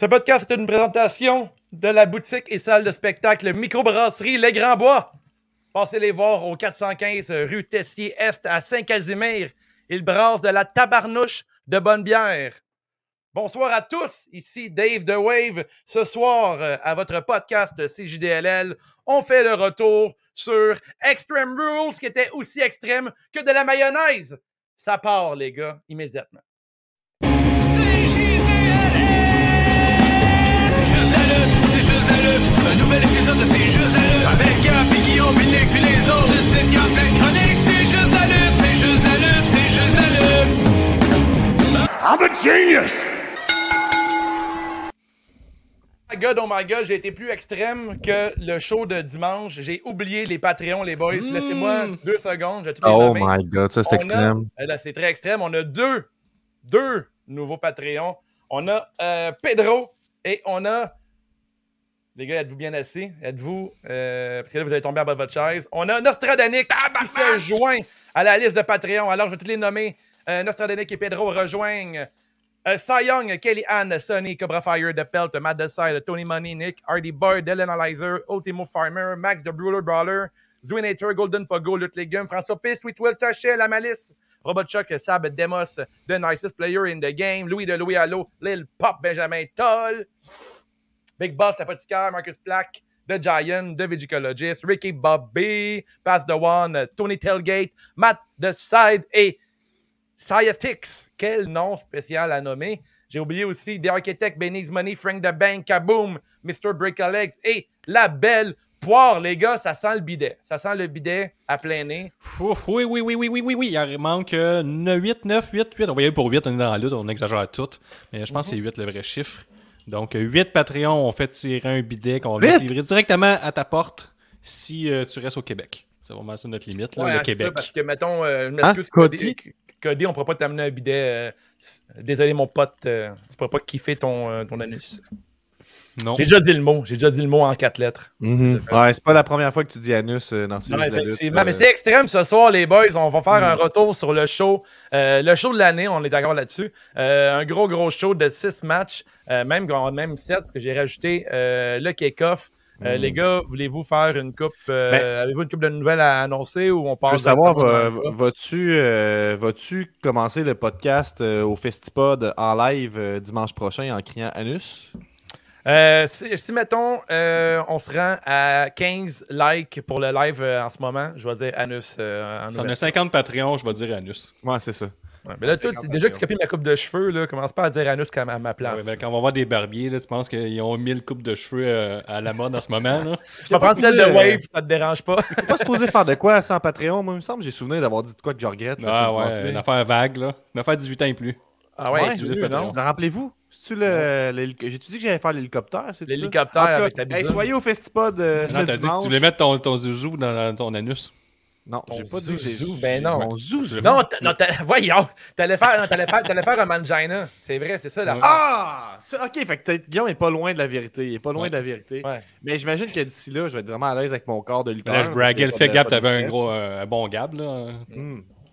Ce podcast est une présentation de la boutique et salle de spectacle Microbrasserie Les Grands Bois. Passez les voir au 415 rue Tessier-Est à Saint-Casimir. Ils brassent de la tabarnouche de bonne bière. Bonsoir à tous, ici Dave The Wave. Ce soir, euh, à votre podcast CJDLL, on fait le retour sur Extreme Rules, qui était aussi extrême que de la mayonnaise. Ça part, les gars, immédiatement. Genius! Oh my god, oh my god, j'ai été plus extrême que le show de dimanche. J'ai oublié les Patreons, les boys. Laissez-moi deux secondes, je vais tout les Oh nommer. my god, ça c'est a- extrême. Eh là, c'est très extrême. On a deux, deux nouveaux Patreons. On a euh, Pedro et on a. Les gars, êtes-vous bien assis? Êtes-vous. euh, parce que là, vous allez tomber en bas de votre chaise. On a Nostradanic qui se joint à la liste de Patreon. Alors, je vais tous les nommer. Euh, Nostradanic et Pedro rejoignent. Euh, Cy Young, uh, Kelly Ann, uh, Sonny, Cobra Fire, The Pelt, uh, Matt Decide, Tony Money, Nick, Hardy Boy, Dylan Analyzer, Ultimo Farmer, Max The Brawler Brawler, Zwinator, Golden Pogo, Lutte Légume, François P, Sweet Will, Sachet, La Malice, Robot Chuck, Sab, Demos, The Nicest Player in the Game, Louis de Louis Allo, Lil Pop, Benjamin Toll, Big Boss, L'Apothicaire, Marcus Black, The Giant, The Vigicologist, Ricky Bobby, Pass the One, Tony Tailgate, Matt Side et Sciatix. Quel nom spécial à nommer. J'ai oublié aussi The Architect, Benny's Money, Frank the Bank, Kaboom, Mr. Break a Legs et la belle poire, les gars. Ça sent le bidet. Ça sent le bidet à plein nez. Ouf, oui, oui, oui, oui, oui, oui, oui. Il manque euh, 8, 9, 8, 8. On va y aller pour 8, on est dans la lutte, on exagère tout. Mais je pense que c'est 8 le vrai chiffre. Donc, 8 Patreons ont fait tirer un bidet qu'on va livrer directement à ta porte si euh, tu restes au Québec. C'est vraiment ça notre limite, là, Ouais, le hein, Québec. ça, parce que, mettons, euh, je Hein, m'excuse, Cody? Cody, Cody, on ne pourra pas t'amener un bidet. euh, désolé, mon pote. euh, tu ne pourras pas kiffer ton, euh, ton anus. Non. J'ai déjà dit le mot. J'ai déjà dit le mot en quatre lettres. Mhm. Ouais, c'est pas la première fois que tu dis anus euh, dans ces Non, effectivement, euh, mais c'est extrême ce soir, les boys. On va faire un retour sur le show. euh, le show de l'année, on est d'accord là-dessus. Euh, un gros, gros show de six matchs, euh, même, même sept, parce que j'ai rajouté euh, le kick-off. Euh, Les gars, voulez-vous faire une coupe euh, Ben- Avez-vous une coupe de nouvelles à annoncer ou on Je parle veux savoir, va- euh, vas-tu commencer le podcast euh, au Festipod en live euh, dimanche prochain en criant anus? Euh, si, si, mettons, euh, on se rend à 15 likes pour le live euh, en ce moment, je vais dire Anus. euh, en Si on a 50 Patreons, je vais dire Anus. Ouais, c'est ça. Ouais, mais là, déjà que tu copies ma coupe de cheveux, là, commence pas à dire Anus comme à ma Ouais, place. ben, quand on va voir des barbiers, là, tu penses qu'ils ont 1000 coupes de cheveux euh, à la mode en ce moment? Là? je vais prendre celle de euh, Wave, ça te dérange pas. T'es pas supposé faire de quoi sans Patreon? Moi, il me semble que j'ai souvenir d'avoir dit de quoi que je regrette. Ah je ouais, une affaire vague, là. Une affaire 18 ans et plus. Ah ouais, Ouais, je rappelez-vous? C'est-tu le. l'hélico- J'ai-tu dit que j'allais faire l'hélicoptère? c'est ça? L'hélicoptère avec la hey, soyez au Festipod euh, Non, t'as dit que tu voulais mettre ton, ton zouzou dans, dans ton anus. Non, j'ai pas dit que j'ai. zouzou, ben non. Zouzou. Non, non t'as- voyons, t'allais faire, faire, t'allais faire un mangina. C'est vrai, c'est ça la Ah! Ok, fait que Guillaume est pas loin de la vérité. Il est pas loin Ouais. de la vérité. Ouais. Mais j'imagine que d'ici là, je vais être vraiment à l'aise avec mon corps de lutteur. Là, je braguais le fait, de- Gab, t'avais un gros, euh, un bon Gab, là.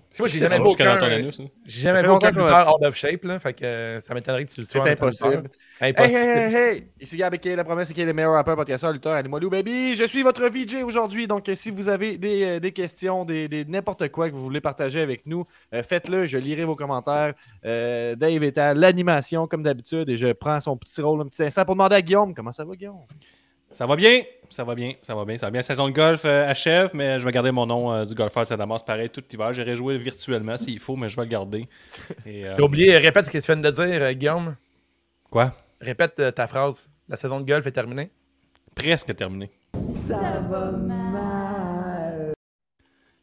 Hmm. Tu vois, j'ai jamais vu aucun, hein. j'ai jamais Ça vu aucun lutteur out of shape, là, fait que euh, ça m'étonnerait que tu le sois. C'est impossible. Impossible. hey, hey, hey! Ici Gab la promesse qui est le meilleur rappeur, podcasteur, lutteur, animalou, baby! Je suis votre VJ aujourd'hui, donc euh, si vous avez des, euh, des questions, des, des- n'importe quoi que vous voulez partager avec nous, euh, faites-le, je lirai vos commentaires. Euh, Dave est à l'animation, comme d'habitude, et je prends son petit rôle un petit instant pour demander à Guillaume comment ça va, Guillaume? Ça va bien, ça va bien, ça va bien, ça va bien. Saison de golf euh, achève, mais je vais garder mon nom euh, du golfeur de Saint-Damas pareil tout l'hiver. J'irai jouer virtuellement s'il faut, mais je vais le garder. Et, euh, T'as oublié, répète ce que tu viens de dire, Guillaume. Quoi? Répète euh, ta phrase. La saison de golf est terminée. Presque terminé.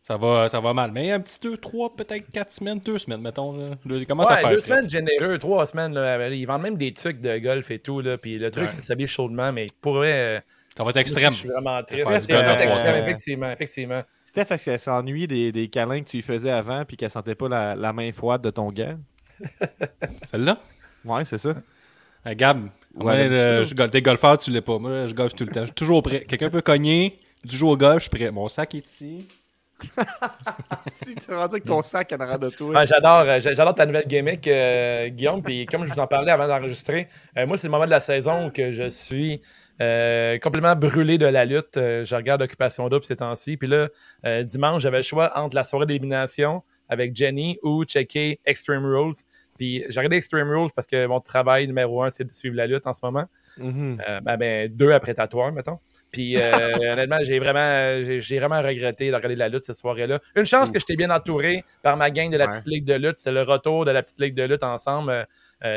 Ça va, ça va mal. Mais un petit 2, 3, peut-être 4 semaines, 2 semaines, mettons. Là. À Ouais, faire deux fret. semaines généreux, trois semaines. Là, ils vendent même des trucs de golf et tout. Là, puis le truc, Ouais. c'est de s'habiller chaudement, mais pour vrai. Ça va être extrême. Je suis vraiment triste. Dans extrême, effectivement, effectivement. Steph, est-ce qu'elle s'ennuie des, des câlins que tu lui faisais avant puis qu'elle sentait pas la, la main froide de ton gars? Celle-là? Ouais, c'est ça. Euh, Gab, Ouais, je t'es golfeur, tu l'es pas. Moi, je golfe tout le temps. Je suis toujours prêt. Quelqu'un peut cogner, du joue au golf, je suis prêt. Mon sac est ici. Tu es rendu avec ton sac en arrière de toi. Ouais, j'adore, euh, j'a- j'adore ta nouvelle gimmick, euh, Guillaume. Puis comme je vous en parlais avant d'enregistrer, euh, moi, c'est le moment de la saison où que je suis euh, complètement brûlé de la lutte. Euh, je regarde Occupation Double ces temps-ci. Puis là, euh, dimanche, j'avais le choix entre la soirée d'élimination avec Jenny ou checker Extreme Rules. Puis j'ai regardé Extreme Rules parce que mon travail numéro un, c'est de suivre la lutte en ce moment. Mhm. Euh, ben, ben, deux après tatoueur, mettons. Puis honnêtement, j'ai vraiment, j'ai, vraiment regretté de regarder la lutte cette soirée-là. Une chance que j'étais bien entouré par ma gang de la Ouais. petite ligue de lutte. C'est le retour de la petite ligue de lutte ensemble,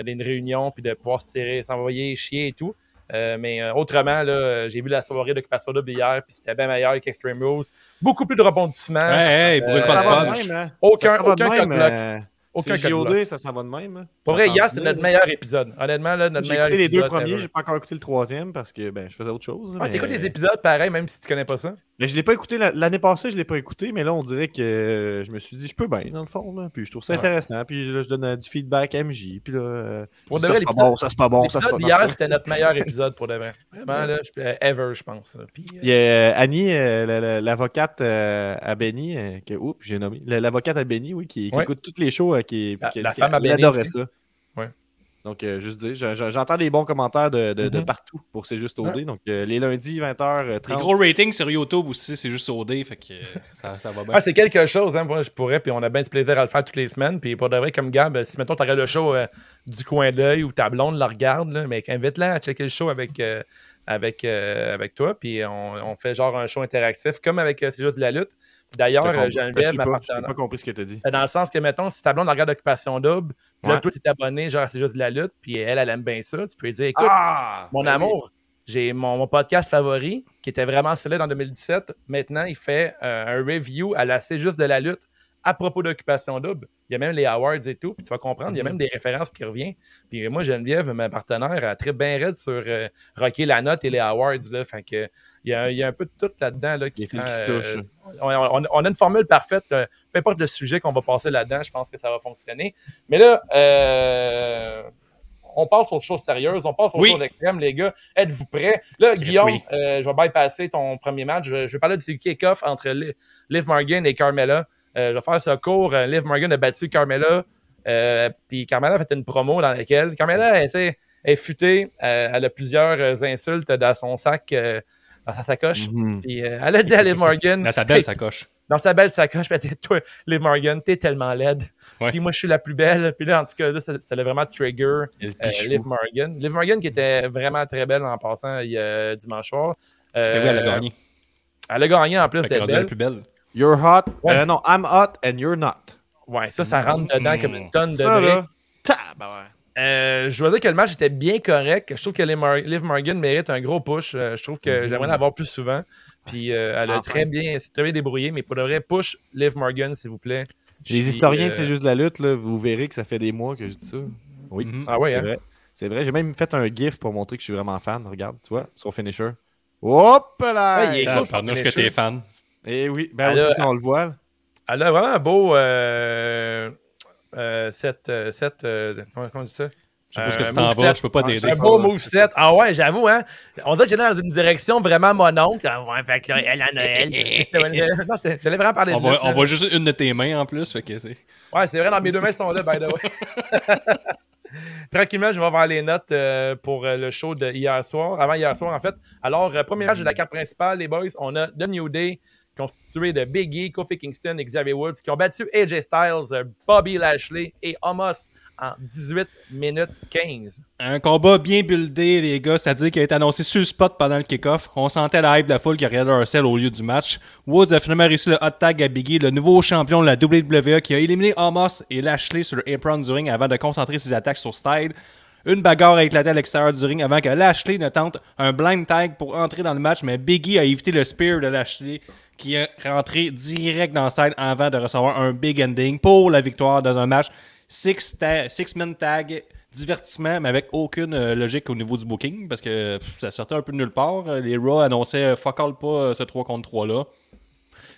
d'une réunion, puis de pouvoir se tirer, s'envoyer chier et tout. Euh, mais euh, autrement, là, j'ai vu la soirée d'Occupation Double hier, puis c'était bien meilleur qu'Extreme Rules. Beaucoup plus de rebondissements. Hey, hey, brûle Euh, pas Ça de va de punch. même, hein? Aucun, Ça s'en va de aucun euh, Aucun. JOD, ça s'en va de même. hein? Pour vrai, hier, c'est notre meilleur épisode. Honnêtement, là, notre J'ai meilleur écouté les deux épisode premiers, j'ai pas encore écouté le troisième parce que ben, je faisais autre chose. Ah, mais- t'écoutes les épisodes pareil, même si tu connais pas ça? Mais je l'ai pas écouté la- l'année passée, je l'ai pas écouté, mais là on dirait que je me suis dit je peux bien dans le fond là, puis je trouve ça Ouais. intéressant, puis là je donne euh, du feedback à MJ, puis là euh, Pour ça c'est pas bon, ça c'est pas bon, ça c'est pas L'épisode bon. d'hier, c'était notre meilleur épisode pour de vrai. Vraiment, là, je- euh, ever, je pense. là. Puis, euh, Il y a Annie, euh, la- la- l'avocate euh, à Benny, euh, que, oups, j'ai nommé, la- l'avocate à Benny, oui, qui, qui Ouais. écoute toutes les shows, euh, qui, La- qui- la qui- femme à elle Benny adorait aussi. ça. Donc, euh, juste dire, je- je- j'entends des bons commentaires de, de, de Mhm. partout pour C'est juste OD. Donc, euh, les lundis, 20h30. Les gros ratings sur YouTube aussi, c'est juste OD, fait que euh, ça, ça va bien. Ah, c'est quelque chose, hein. Moi, je pourrais, puis on a bien ce plaisir à le faire toutes les semaines. Puis pour de vrai, comme Gab, si mettons, tu regardes le show euh, du coin de l'œil ou ta blonde la regarde, là, mais invite-la à checker le show avec, euh, avec, euh, avec toi. Puis on, on fait genre un show interactif, comme avec euh, C'est juste de la lutte. D'ailleurs, euh. Geneviève, ma pas, pas compris ce que tu as dit. Dans le sens que, mettons, si ta blonde regarde Occupation Double, puis là, Ouais. toi, tu es abonné, genre, c'est juste de la lutte, puis elle, elle aime bien ça, tu peux lui dire, écoute, Ah! mon Ben amour, j'ai mon, mon podcast favori, qui était vraiment solide en 2017. Maintenant, il fait euh, un review à la C'est juste de la lutte à propos d'Occupation Double. Il y a même les awards et tout, puis tu vas comprendre, il y a Mhm. même des références qui reviennent. Puis moi, Geneviève, ma partenaire, a très bien raide sur euh, Rocker la note et les awards. Là, fait que, il, y a, il y a un peu de tout là-dedans. Là, qui se euh, touchent. on, on- on a une formule parfaite. euh, peu importe le sujet qu'on va passer là-dedans, je pense que ça va fonctionner. Mais là, euh, on passe aux choses sérieuses, on passe aux Oui. choses extrêmes, les gars. Êtes-vous prêts? Là, Yes, Guillaume, oui. je vais bypasser ton premier match. Je, je vais parler du kick-off entre Li- Liv Morgan et Carmella. Euh, je vais faire ce cours. Euh, Liv Morgan a battu Carmella. euh, Puis Carmella a fait une promo dans laquelle Carmella sais, est futée. euh, elle a plusieurs insultes dans son sac, euh, dans sa sacoche. Mhm. Puis euh, elle a dit à Liv Morgan Dans sa belle sacoche. dans sa belle sacoche, puis elle dit Toi, Liv Morgan, t'es tellement laide. Ouais. Puis moi, je suis la plus belle. Puis là, en tout cas, là, ça, ça l'a vraiment trigger euh. Liv Morgan. Liv Morgan qui était vraiment très belle en passant il dimanche soir. Euh, Mais oui, elle a gagné. Elle a gagné en plus d'être est la plus belle. You're hot. Ouais. Euh, non, I'm hot and you're not. Ouais, ça, ça rentre dedans Mm. comme une tonne de Ça. Tabarouette. Euh, je dois dire que le match était bien correct. Je trouve que Liv Mor- Liv Morgan mérite un gros push. Euh, je trouve que Mhm. j'aimerais l'avoir plus souvent. Puis euh, elle a Enfin. très bien, c'est très bien débrouillé. Mais pour de vrai, push Liv Morgan, s'il vous plaît. Les historiens euh, de C'est juste de la lutte, là, vous verrez que ça fait des mois que je dis ça. Oui. Mhm. Ah ouais, C'est hein? vrai. C'est vrai. J'ai même fait un GIF pour montrer que je suis vraiment fan. Regarde, tu vois, son finisher. Hop là! Ah, il est cool, que t'es fan. Eh oui, ben Elle a- aussi, si on le voit. Elle a vraiment un beau. Euh, euh, set, euh, set, euh, comment, on dit ça? Je sais pas ce que c'est en bas, je peux pas Ah, t'aider. Un beau moveset. Ah ouais, j'avoue, hein. On dirait que j'allais dans une direction vraiment mononcle. Ah ouais, fait que là, elle en non, c'est- J'allais vraiment parler On de voit, lutte, on voit juste une de tes mains en plus, fait que c'est. Ouais, c'est vrai, dans mes deux mains sont là, by the way. Tranquillement, je vais voir les notes euh, pour euh, le show de hier soir, avant hier soir en fait. Alors, euh, premier match de la carte principale, les boys, on a The New Day, constitué de Biggie, Kofi Kingston et Xavier Woods, qui ont battu AJ Styles, euh, Bobby Lashley et Homos en 18 minutes 15. Un combat bien buildé, les gars, c'est-à-dire qu'il a été annoncé sur le spot pendant le kick-off. On sentait la hype de la foule qui regardait sel au lieu du match. Woods a finalement réussi le hot tag à Biggie, le nouveau champion de la WWE qui a éliminé Homos et Lashley sur le apron du ring avant de concentrer ses attaques sur Style. Une bagarre a éclaté à l'extérieur du ring avant que Lashley ne tente un blind tag pour entrer dans le match, mais Biggie a évité le spear de Lashley qui est rentré direct dans Style avant de recevoir un big ending pour la victoire dans un match six, ta- six tag divertissement, mais avec aucune euh, logique au niveau du booking, parce que pff, ça sortait un peu de nulle part. Euh, Les Raw annonçaient euh, fuck all pas euh, ce 3 contre 3 là.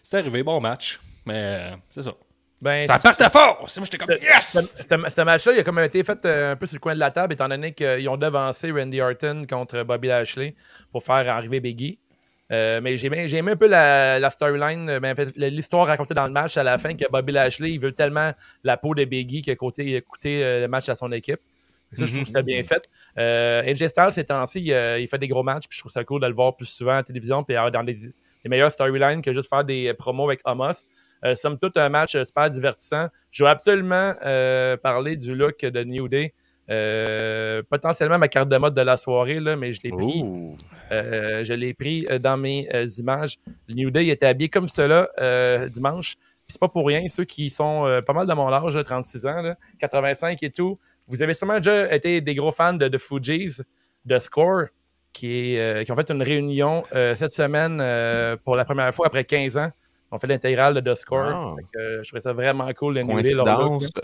C'est arrivé, bon match, mais c'est ça. Ben, Ça partait fort! Moi, j'étais comme yes! Ce, match-là, il a comme été fait un peu sur le coin de la table, étant donné qu'ils ont devancé Randy Orton contre Bobby Lashley pour faire arriver Biggie. Euh, mais j'ai aimé, un peu la, la storyline, euh, ben, en fait, l'histoire racontée dans le match à la fin que Bobby Lashley, il veut tellement la peau de Biggie qu'il a coûté, coûté, euh, le match à son équipe. Ça, je trouve ça bien fait. Euh, AJ Styles, ces temps-ci, il, il fait des gros matchs, puis je trouve ça cool de le voir plus souvent à la télévision, puis dans des, des meilleures storylines que juste faire des promos avec Homos. Euh, somme toute, un match super divertissant. Je veux absolument parler du look de New Day. Euh, potentiellement ma carte de mode de la soirée, là, mais je l'ai pris. Euh, je l'ai pris euh, dans mes euh, images. Le New Day était habillé comme cela dimanche. C'est pas pour rien, ceux qui sont pas mal de mon âge, là, 36 ans, là, 85 et tout. Vous avez sûrement déjà été des gros fans de, de Fugees, de Score, qui, est, qui ont fait une réunion cette semaine pour la première fois après 15 ans. On fait l'intégrale de The Score. Ah. Que, euh, je trouvais ça vraiment cool, le New Day.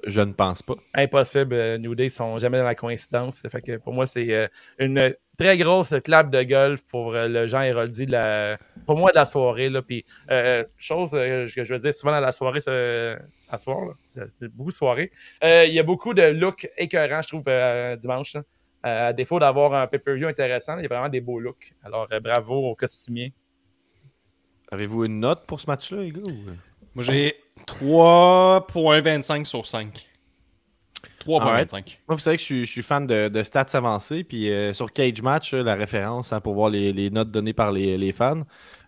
je ne pense pas. impossible. Euh, New Day sont jamais dans la coïncidence. Fait que pour moi, c'est euh, une très grosse clap de golf pour le Jean Héroldi de la, pour moi de la soirée. Là. Puis, euh, chose que je veux dire souvent dans la soirée, ce, à soir, là, c'est beaucoup de soirées. Euh, Il y a beaucoup de looks écœurants, je trouve, euh, dimanche. à défaut d'avoir un pay-per-view intéressant, il y a vraiment des beaux looks. Alors, bravo aux costumiers. Avez-vous une note pour ce match-là, les gars? ou- Moi, j'ai 3.25 sur 5. 3.25. Moi, vous savez que je suis, je suis fan de, de stats avancées. Puis euh, sur Cage Match, là, la référence hein, pour voir les, les notes données par les, les fans,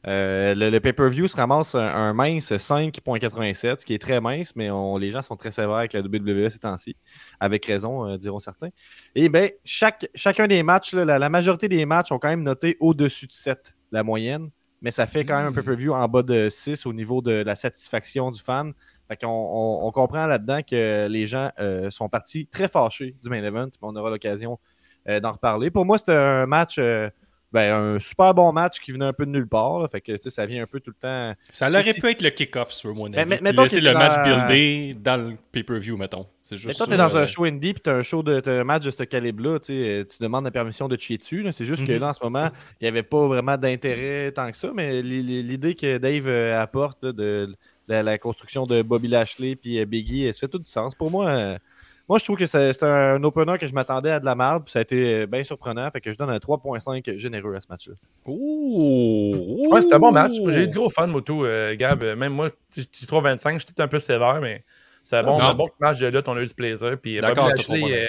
euh, le, le pay-per-view se ramasse un, un mince 5.87, ce qui est très mince, mais on- les gens sont très sévères avec la WWE ces temps-ci. Avec raison, euh, diront certains. Et bien, chaque, chacun des matchs, là, la, la majorité des matchs ont quand même noté au-dessus de 7, la moyenne. Mais ça fait quand même un Mm. pay-per-view en bas de 6 au niveau de la satisfaction du fan. Fait qu'on on, on comprend là-dedans que les gens euh, sont partis très fâchés du main event. mais On aura l'occasion euh, d'en reparler. Pour moi, c'était un match, euh, ben, un super bon match qui venait un peu de nulle part. là. fait que ça vient un peu tout le temps. Ça aurait Si- pu être le kick-off, sur mon Mais- avis. mais- laisser qu'il le match buildé dans le pay-per-view, mettons. C'est Mais toi, t'es dans euh, un show indie, puis t'as un show de un match de ce calibre-là, tu euh, demandes la permission de chier dessus. C'est juste que Mhm. là, en ce moment, il n'y avait pas vraiment d'intérêt tant que ça, mais li- li- l'idée que Dave euh, apporte là, de la, la construction de Bobby Lashley puis euh, Biggie, ça fait tout du sens. Pour moi, moi je trouve que c'est un opener que je m'attendais à de la merde, puis ça a été euh, bien surprenant, fait que je donne un 3.5 généreux à ce match-là. Ouh! Ouais, c'était un bon match. J'ai eu du gros fun, Moto, euh, Gab. Euh, Même moi, je je trouve 25, j'étais un peu sévère, mais c'est un bon, un bon match de lutte. On a eu du plaisir. Puis Bobby Lashley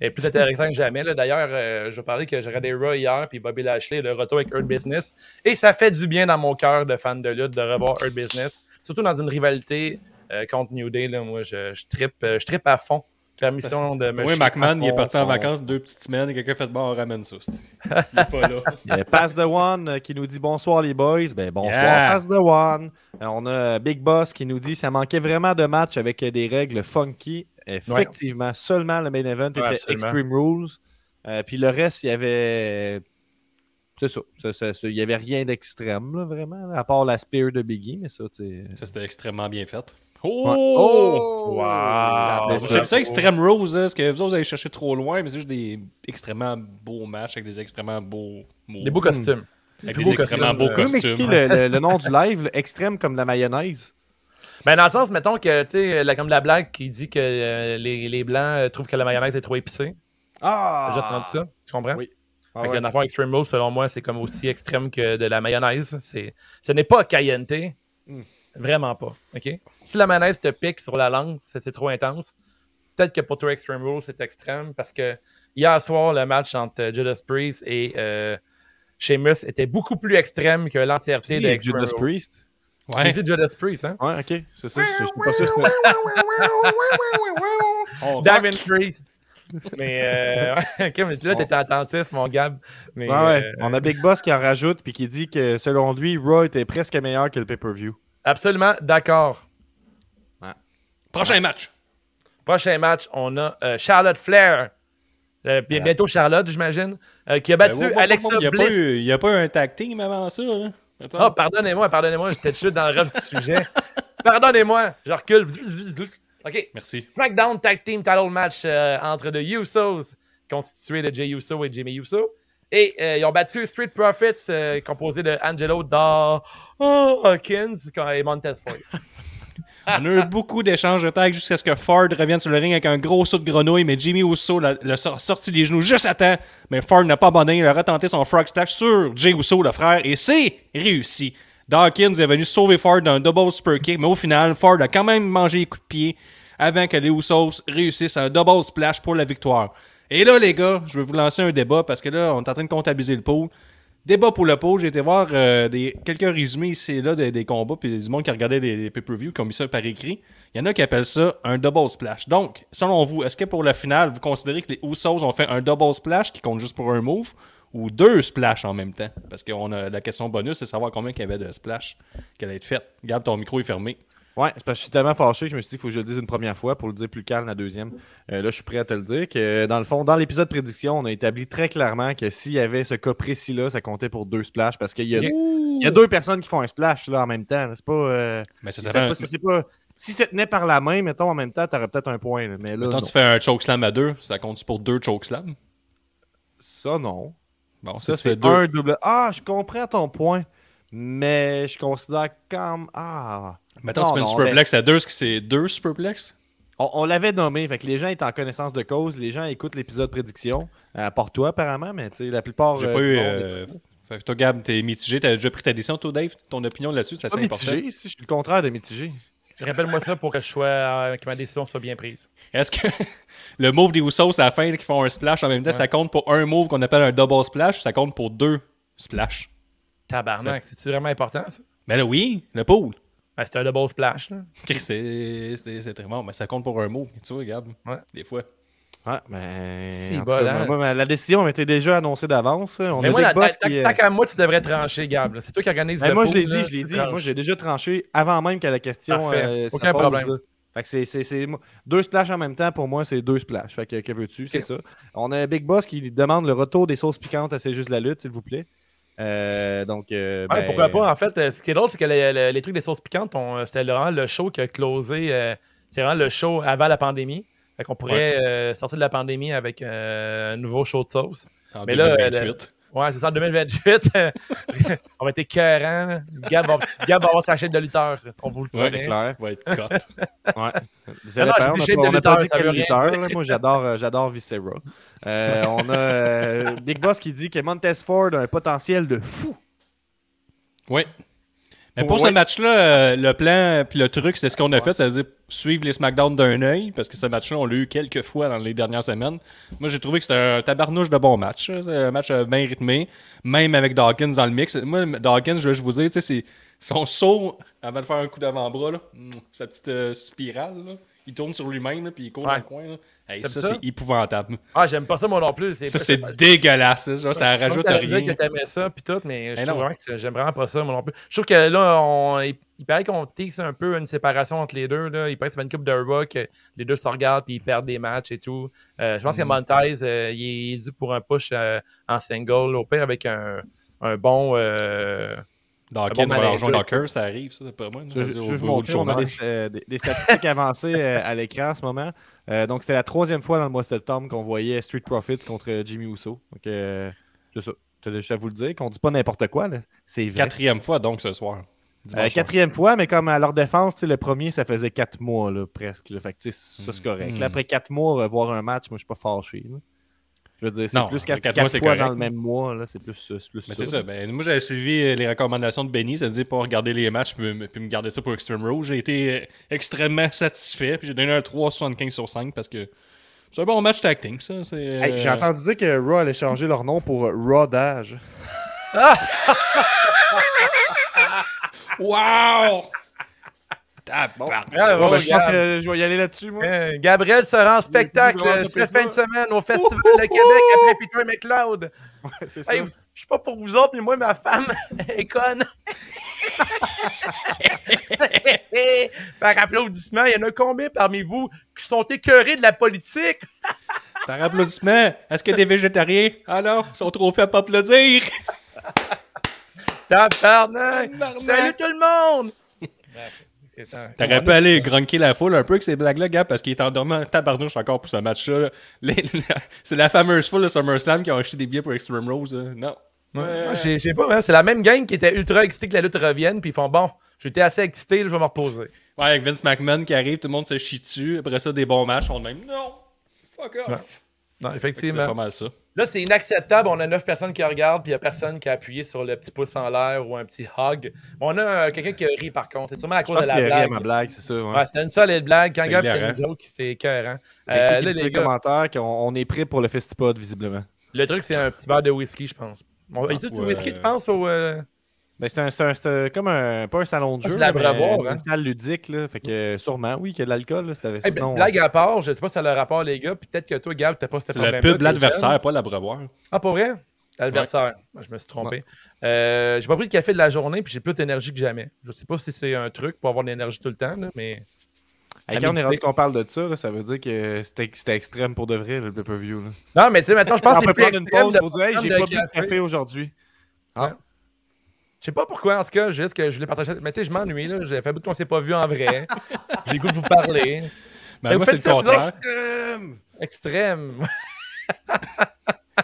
est, plus intéressant que jamais. là. D'ailleurs, euh, je parlais que j'ai regardé Raw hier, puis Bobby Lashley, le retour avec Earth Business. Et ça fait du bien dans mon cœur de fan de lutte de revoir Earth Business. Surtout dans une rivalité euh, contre New Day. Là, moi, je, je trippe euh, je trippe à fond. Permission de me Oui, McMahon, il est parti en vacances deux petites semaines et quelqu'un fait bon, on ramène ça. Il est pas là. Il y a Pass the One euh, qui nous dit bonsoir les boys. Ben bonsoir Yeah. Pass the One. Euh, On a euh, Big Boss qui nous dit ça manquait vraiment de match avec des règles funky. Effectivement, seulement le main event était absolument. Extreme Rules. Euh, puis le reste, il y avait. C'est ça. Ça- ça- ça- Il n'y avait rien d'extrême, là, vraiment, à part la spear de Biggie, mais ça, tu. Ça, c'était extrêmement bien fait. Ouais. Oh! Wow! J'aime ça Extreme Rose, hein, parce que vous autres, vous allez chercher trop loin, mais c'est juste des extrêmement beaux matchs avec des extrêmement beaux moves. Des beaux costumes. Avec des beaux extrêmement costumes, beaux m'expliquer costumes. le, le- le nom du live, extrême comme de la mayonnaise? Ben, dans le sens, mettons que, tu sais, la- comme la blague qui dit que euh, les, les Blancs euh, trouvent que la mayonnaise est trop épicée. Ah! J'ai entendu ça. Tu comprends? Oui. Ah Fait que ouais. fond, Extreme Rules, selon moi, c'est comme aussi extrême que de la mayonnaise. C'est, ce n'est pas cayenne. Hmm. Vraiment pas. OK? Si la mayonnaise te pique sur la langue, ça, c'est trop intense. Peut-être que pour toi, Extreme Rules, c'est extrême parce que hier soir, le match entre euh, Judas Priest et euh, Sheamus était beaucoup plus extrême que l'entièreté Si, de Extreme Judas Rules. Priest? J'ai Ouais. dit Judas Priest, hein? Ouais, ok, c'est ça. Je suis pas sûr. que Damn Priest. Mais euh, mais là, t'étais attentif, mon Gab. Mais, Ouais, ouais. euh, On a Big Boss qui en rajoute puis qui dit que selon lui, Raw était presque meilleur que le pay-per-view. Absolument d'accord. Prochain match. Prochain match, on a euh, Charlotte Flair. Euh, bi- bientôt Charlotte, j'imagine, euh, qui a battu Ben, wow, Alexa wow, Il n'y a, pas a eu un tag team avant ça. Attends. Ah, pardonnez-moi, pardonnez-moi, j'étais tout de suite dans le rêve du sujet. pardonnez-moi, je recule. OK. Merci. SmackDown Tag Team Title Match euh, entre The Usos, constitué de Jay Uso et Jimmy Uso. Et euh, ils ont battu Street Profits, euh, composé de Angelo Da- oh, et Montez Ford. On a eu beaucoup d'échanges de tags jusqu'à ce que Ford revienne sur le ring avec un gros saut de grenouille, mais Jimmy Uso l'a l'a sor- sorti les genoux juste à temps. Mais Ford n'a pas abandonné, il a retenté son frog splash sur Jay Uso, le frère, et c'est réussi. Dawkins est venu sauver Ford d'un double super kick, mais au final, Ford a quand même mangé les coups de pied avant que les Usos réussissent un double splash pour la victoire. Et là, les gars, je vais vous lancer un débat parce que là, on est en train de comptabiliser le pool. Débat pour le pot, j'ai été voir euh, des, quelques résumés ici et là des, combats, puis du monde qui regardait les, les pay-per-view, qui ont mis ça par écrit. Il y en a qui appellent ça un double splash. Donc, selon vous, est-ce que pour la finale, vous considérez que les Usos ont fait un double splash qui compte juste pour un move, ou deux splash en même temps? Parce que la question bonus, c'est savoir combien il y avait de splash qui allait être fait. Gab, ton micro est fermé. Ouais, c'est parce que je suis tellement fâché que je me suis dit qu'il faut que je le dise une première fois pour le dire plus calme la deuxième. Euh, là, je suis prêt à te le dire que dans le fond, dans l'épisode prédiction, on a établi très clairement que s'il y avait ce cas précis-là, ça comptait pour deux splashes parce qu'il y a, il y a deux personnes qui font un splash là, en même temps. C'est pas. euh, Mais ça c'est serait pas- un- c'est pas- si ça tenait par la main, mettons, en même temps, t'aurais peut-être un point. là, mais là, Mettons, non. tu fais un chokeslam à deux, ça compte pour deux chokeslams? ça, non. Bon, ça, Ça, c'est deux. un double. Ah, je comprends ton point. Mais je considère comme. Ah. Non, tu fais une superplex à deux, est-ce que c'est deux superplex? On, on l'avait nommé, fait que les gens étaient en connaissance de cause, les gens écoutent l'épisode prédiction, à part toi apparemment, mais tu sais, la plupart. J'ai euh, pas eu. monde euh, fait que toi, Gab, t'es mitigé. T'as déjà pris ta décision, toi, Dave? Ton opinion là-dessus, c'est assez important. mitigé, si je suis le contraire de mitigé. Rappelle-moi ça pour que je sois euh, que ma décision soit bien prise. Est-ce que le move des Usos à la fin, qui font un splash en même temps, ça compte pour un move qu'on appelle un double splash ou ça compte pour deux splash? Tabarnak, c'est vraiment important ça? Ben là, oui, le pool. Ben, c'est un double splash. C'est c'est- c'est très bon, mais ça compte pour un move. Tu vois, Gab? Ouais. Des fois. Ouais, mais. Si, cas, hein. moi, moi, la décision était déjà annoncée d'avance. On Mais a moi, la- Boss qui, euh, tant qu'à moi, tu devrais trancher, Gab. C'est toi qui organise ben, le moi, je l'ai dit, je l'ai dit. Moi, j'ai déjà tranché avant même que la question. Euh, Aucun pose, problème. là. Fait que c'est, c'est, c'est- deux splashs en même temps, pour moi, c'est deux splashs. Fait que, que veux-tu, c'est ça. On a Big Boss qui demande le retour des sauces piquantes à C'est juste la lutte, s'il vous plaît. Euh, donc, euh, Ouais, ben, pourquoi pas? En fait, euh, ce qui est drôle, c'est que les, les- les trucs des sauces piquantes, on- c'était vraiment le show qui a closé. euh, c'est vraiment le show avant la pandémie. Fait qu'on pourrait euh, sortir de la pandémie avec euh, un nouveau show de sauce. En Mais là, 2028. Ouais, c'est ça, en 2028. on va être écœurant. Gab va, Gab va avoir sa chaîne de lutteur. On vous le Ouais, promet. clair. va être cut. Ouais. Ça Non, dépend, on n'a pas lutteurs, dit ça quel lutteur, là. Moi, j'adore, euh, j'adore Viscera. Euh, on a euh, Big Boss qui dit que Montez Ford a un potentiel de fou. Oui. Mais pour Ouais. ce match-là, euh, le plan puis le truc, c'est ce qu'on a fait, ça veut dire suivre les SmackDown d'un œil, parce que ce match-là, on l'a eu quelques fois dans les dernières semaines. Moi, j'ai trouvé que c'était un tabarnouche de bon match. un match euh, bien rythmé, même avec Dawkins dans le mix. Moi, Dawkins, je vais vous dire, tu sais, c'est son saut avant de faire un coup d'avant-bras, là, mm, sa petite euh, spirale, là, il tourne sur lui-même, puis il court dans le coin. là. Hey, ça, ça? c'est épouvantable. Ah, j'aime pas ça moi non plus. Ça, c'est dégueulasse. Genre, ça Je rajoute que rien. que t'aimais ça puis tout, mais je trouve vraiment que j'aime vraiment pas ça moi non plus. Je trouve que là, on, il, paraît qu'on tease un peu une séparation entre les deux. Là. Il paraît que fait une coupe de Raw que les deux se regardent puis ils perdent des matchs et tout. Euh, je pense que Mm. Montez, euh, il est dû pour un push euh, en single, au pire avec un, un bon. Dawkins va manager. rejoindre Docker, ça arrive, ça, pas moi. Je, vous montrer, on a des, euh, des- des statistiques avancées euh, à l'écran en ce moment. Euh, donc, c'était la troisième fois dans le mois de septembre qu'on voyait Street Profits contre Jimmy Uso. Donc, euh, c'est ça. Je vais vous le dire, qu'on dit pas n'importe quoi. là. C'est vrai. Quatrième fois, donc, ce soir. Euh, quatrième fois, mais comme à leur défense, le premier, ça faisait quatre mois, là, presque. là. Fait que, ça, c'est correct. Mm. Là, après quatre mois, euh, voir un match, moi, je suis pas fâché. là. Je veux dire, c'est plus qu'à quatre fois correct. dans le même mois. là, C'est plus, c'est plus Mais ça. c'est ça. Ben, moi, j'avais suivi euh, les recommandations de Benny, c'est-à-dire pas regarder les matchs puis, me- puis me garder ça pour Extreme Rules. J'ai été euh, extrêmement satisfait. Puis j'ai donné un 3,75 sur 5 parce que c'est un bon match tag team, ça. c'est, Hey, euh, J'ai entendu dire que Raw allait changer leur nom pour euh, Rodage. Wow! Bon, Tabarnak. Ah, Bon, bon, ben, je pense que je vais y aller là-dessus, moi. Euh, Gabriel sera en spectacle euh, cette fin de semaine au Festival de Québec après Peter McLeod. c'est ça. Hey, je suis pas pour vous autres, mais moi, ma femme est conne. Par applaudissement, il y en a combien parmi vous qui sont écœurés de la politique? Par applaudissement, est-ce que des végétariens? Ah non, ils sont trop faits à pas plaisir. Tabarnak! Tabarnak. Salut tout le monde! T'aurais pu aller grunker la foule un peu avec ces blagues-là, gars, parce qu'il est endormi en tabarnouche encore pour ce match-là. C'est la fameuse foule de SummerSlam qui ont acheté des billets pour Extreme Rose. là. Non. Ouais, Je sais- je sais pas, hein, c'est la même gang qui était ultra excitée que la lutte revienne, puis ils font bon, j'étais assez excité, là, je vais me reposer. Ouais, avec Vince McMahon qui arrive, tout le monde se chie dessus. Après ça, des bons matchs, on est même non, fuck off. Ouais. Non, que C'est effectivement. pas mal ça. Là, c'est inacceptable. On a 9 personnes qui regardent, puis il n'y a personne qui a appuyé sur le petit pouce en l'air ou un petit hug. On a euh, quelqu'un qui ri par contre. C'est sûrement à cause de la qu'il y a rien à blague. ma blague, c'est ça. ouais. Ouais, c'est une solide blague. Quand Gab fait une joke, c'est écœurant. Euh, là, dans les gars, commentaires qu'on on est prêt pour le festipod, visiblement. le truc, c'est un petit verre de whisky, je pense. Bon, Est-ce que tu Ouais. whisky, tu penses au. euh, Ben, c'est un, c'est un- c'est comme un, pas un salon de Ah, jeu, c'est de mais l'abreuvoir, une hein? salle ludique, là. Fait que euh, sûrement, oui, qu'il y a de l'alcool, là. c'était- ben, sinon, blague à part, je sais pas si ça a le rapport, les gars. Puis peut-être que toi, Gab, t'as pas ce C'est le problème pub, l'adversaire, pas l'abreuvoir. Ah, pour vrai? L'adversaire. Je me suis trompé. Euh, j'ai pas pris de café de la journée, puis j'ai plus d'énergie que jamais. Je sais pas si c'est un truc pour avoir de l'énergie tout le temps, là, mais. Hey, quand on est rendu qu'on parle de ça, là, ça veut dire que c'était c'était extrême pour de vrai, le pay-per-view. là. Non, mais tu sais, maintenant, je pense que c'est plus prendre une extrême pause de pour dire, hey, j'ai pas bu de café. café aujourd'hui. Ah. Je sais pas pourquoi, en tout cas, juste que je voulais partager. Mais tu sais, je m'ennuie, là. J'ai fait bout qu'on s'est pas vu en vrai. J'ai le goût de vous parler. Ben, Mais moi, vous c'est faites le contraire. Extrême! Extrême.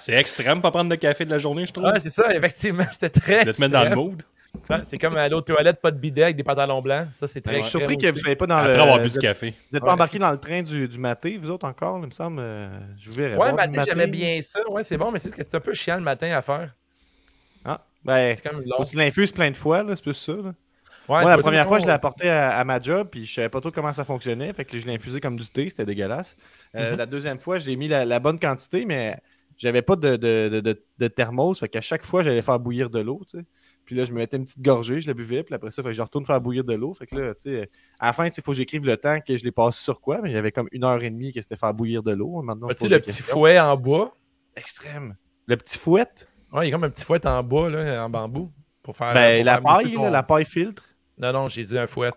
C'est extrême, pas prendre de café de la journée, je trouve. Ouais, c'est ça, effectivement. C'était très. de te mettre dans le mood. C'est comme aller aux toilettes, pas de bidet avec des pantalons blancs. Ça, c'est très Ben, Je suis surpris que vous ne soyez pas dans Après le. avoir bu du êtes- café. Vous n'êtes Ouais, pas embarqué dans le train du, du maté, vous autres encore, il me semble. euh, je vous verrai. Ouais, matin, j'aimais maté. bien ça. Ouais, c'est bon, mais c'est que c'est un peu chiant le matin à faire. Ah, ben, C'est faut que tu l'infuses plein de fois, c'est plus ça. Là. Ouais, Moi, la première tu- fois, je l'ai apporté à, à ma job, puis je savais pas trop comment ça fonctionnait. Fait que je l'ai infusé comme du thé, c'était dégueulasse. Euh, Mhm. La deuxième fois, je l'ai mis la, la bonne quantité, mais j'avais pas de, de, de, thermos. Fait qu'à chaque fois, j'allais faire bouillir de l'eau, tu sais. Puis là, je me mettais une petite gorgée, je la buvais, puis après ça, fait que je retourne faire bouillir de l'eau. Fait que là, tu sais, à la fin, il faut que j'écrive le temps que je l'ai passé sur quoi, mais j'avais comme une heure et demie que c'était faire bouillir de l'eau. Maintenant, As-tu pose le petit fouet en bois? Extrême. Le petit fouet? Ouais, il y a comme un petit fouet en bois, là, en bambou. Pour faire. Ben, pour la faire paille, ton- là, la paille filtre. Non, non, j'ai dit un fouet.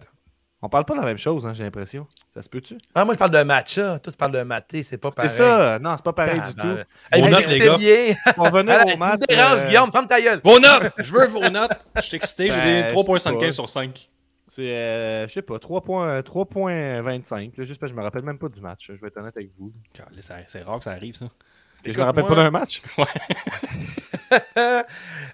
On parle pas de la même chose, hein, j'ai l'impression. Ça se peut-tu? Ah, moi, je parle de matcha. Toi, tu parles de maté, c'est pas C'est pareil. ça! Non, c'est pas pareil du tout. Hey, Vos notes, les gars. bien. On va venir Allez, au tu me match. déranges, euh, Guillaume, ferme ta gueule. Vos notes! Je veux vos notes! Je suis excité, j'ai Ben, des je 3.75 sais pas. sur 5. C'est, euh, je sais pas, 3.25, 3.25, là, juste parce que je me rappelle même pas du match, je vais être honnête avec vous. C'est c'est rare que ça arrive, ça. Et je me rappelle pas d'un match.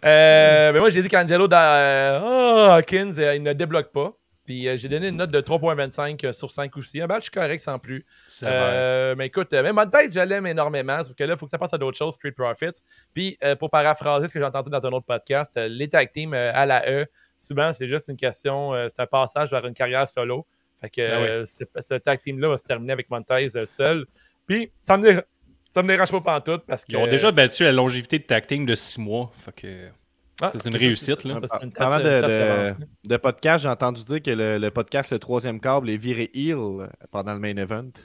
euh, ben moi, j'ai dit qu'Angelo da- euh, Hawkins, euh, il ne débloque pas. Puis euh, j'ai donné une note de 3.25 sur 5 aussi. Un match correct sans plus. Euh, mais écoute, euh, même Montez, je l'aime énormément. Sauf que là, il faut que ça passe à d'autres choses, Street Profits. Puis euh, pour paraphraser ce que j'ai entendu dans un autre podcast, euh, les tag teams euh, à la E, souvent, c'est juste une question, euh, c'est un passage vers une carrière solo. Fait que oui. c'est- ce tag team-là va se terminer avec Montez seul. Puis ça me, ça me dérange pas pantoute parce que. Ils ont déjà battu la longévité de tag team de 6 mois. Fait que. Ah, c'est une réussite, là. une Parlant de, de, podcast, j'ai entendu dire que le, le podcast Le Troisième Câble est viré heel pendant le main event. Tu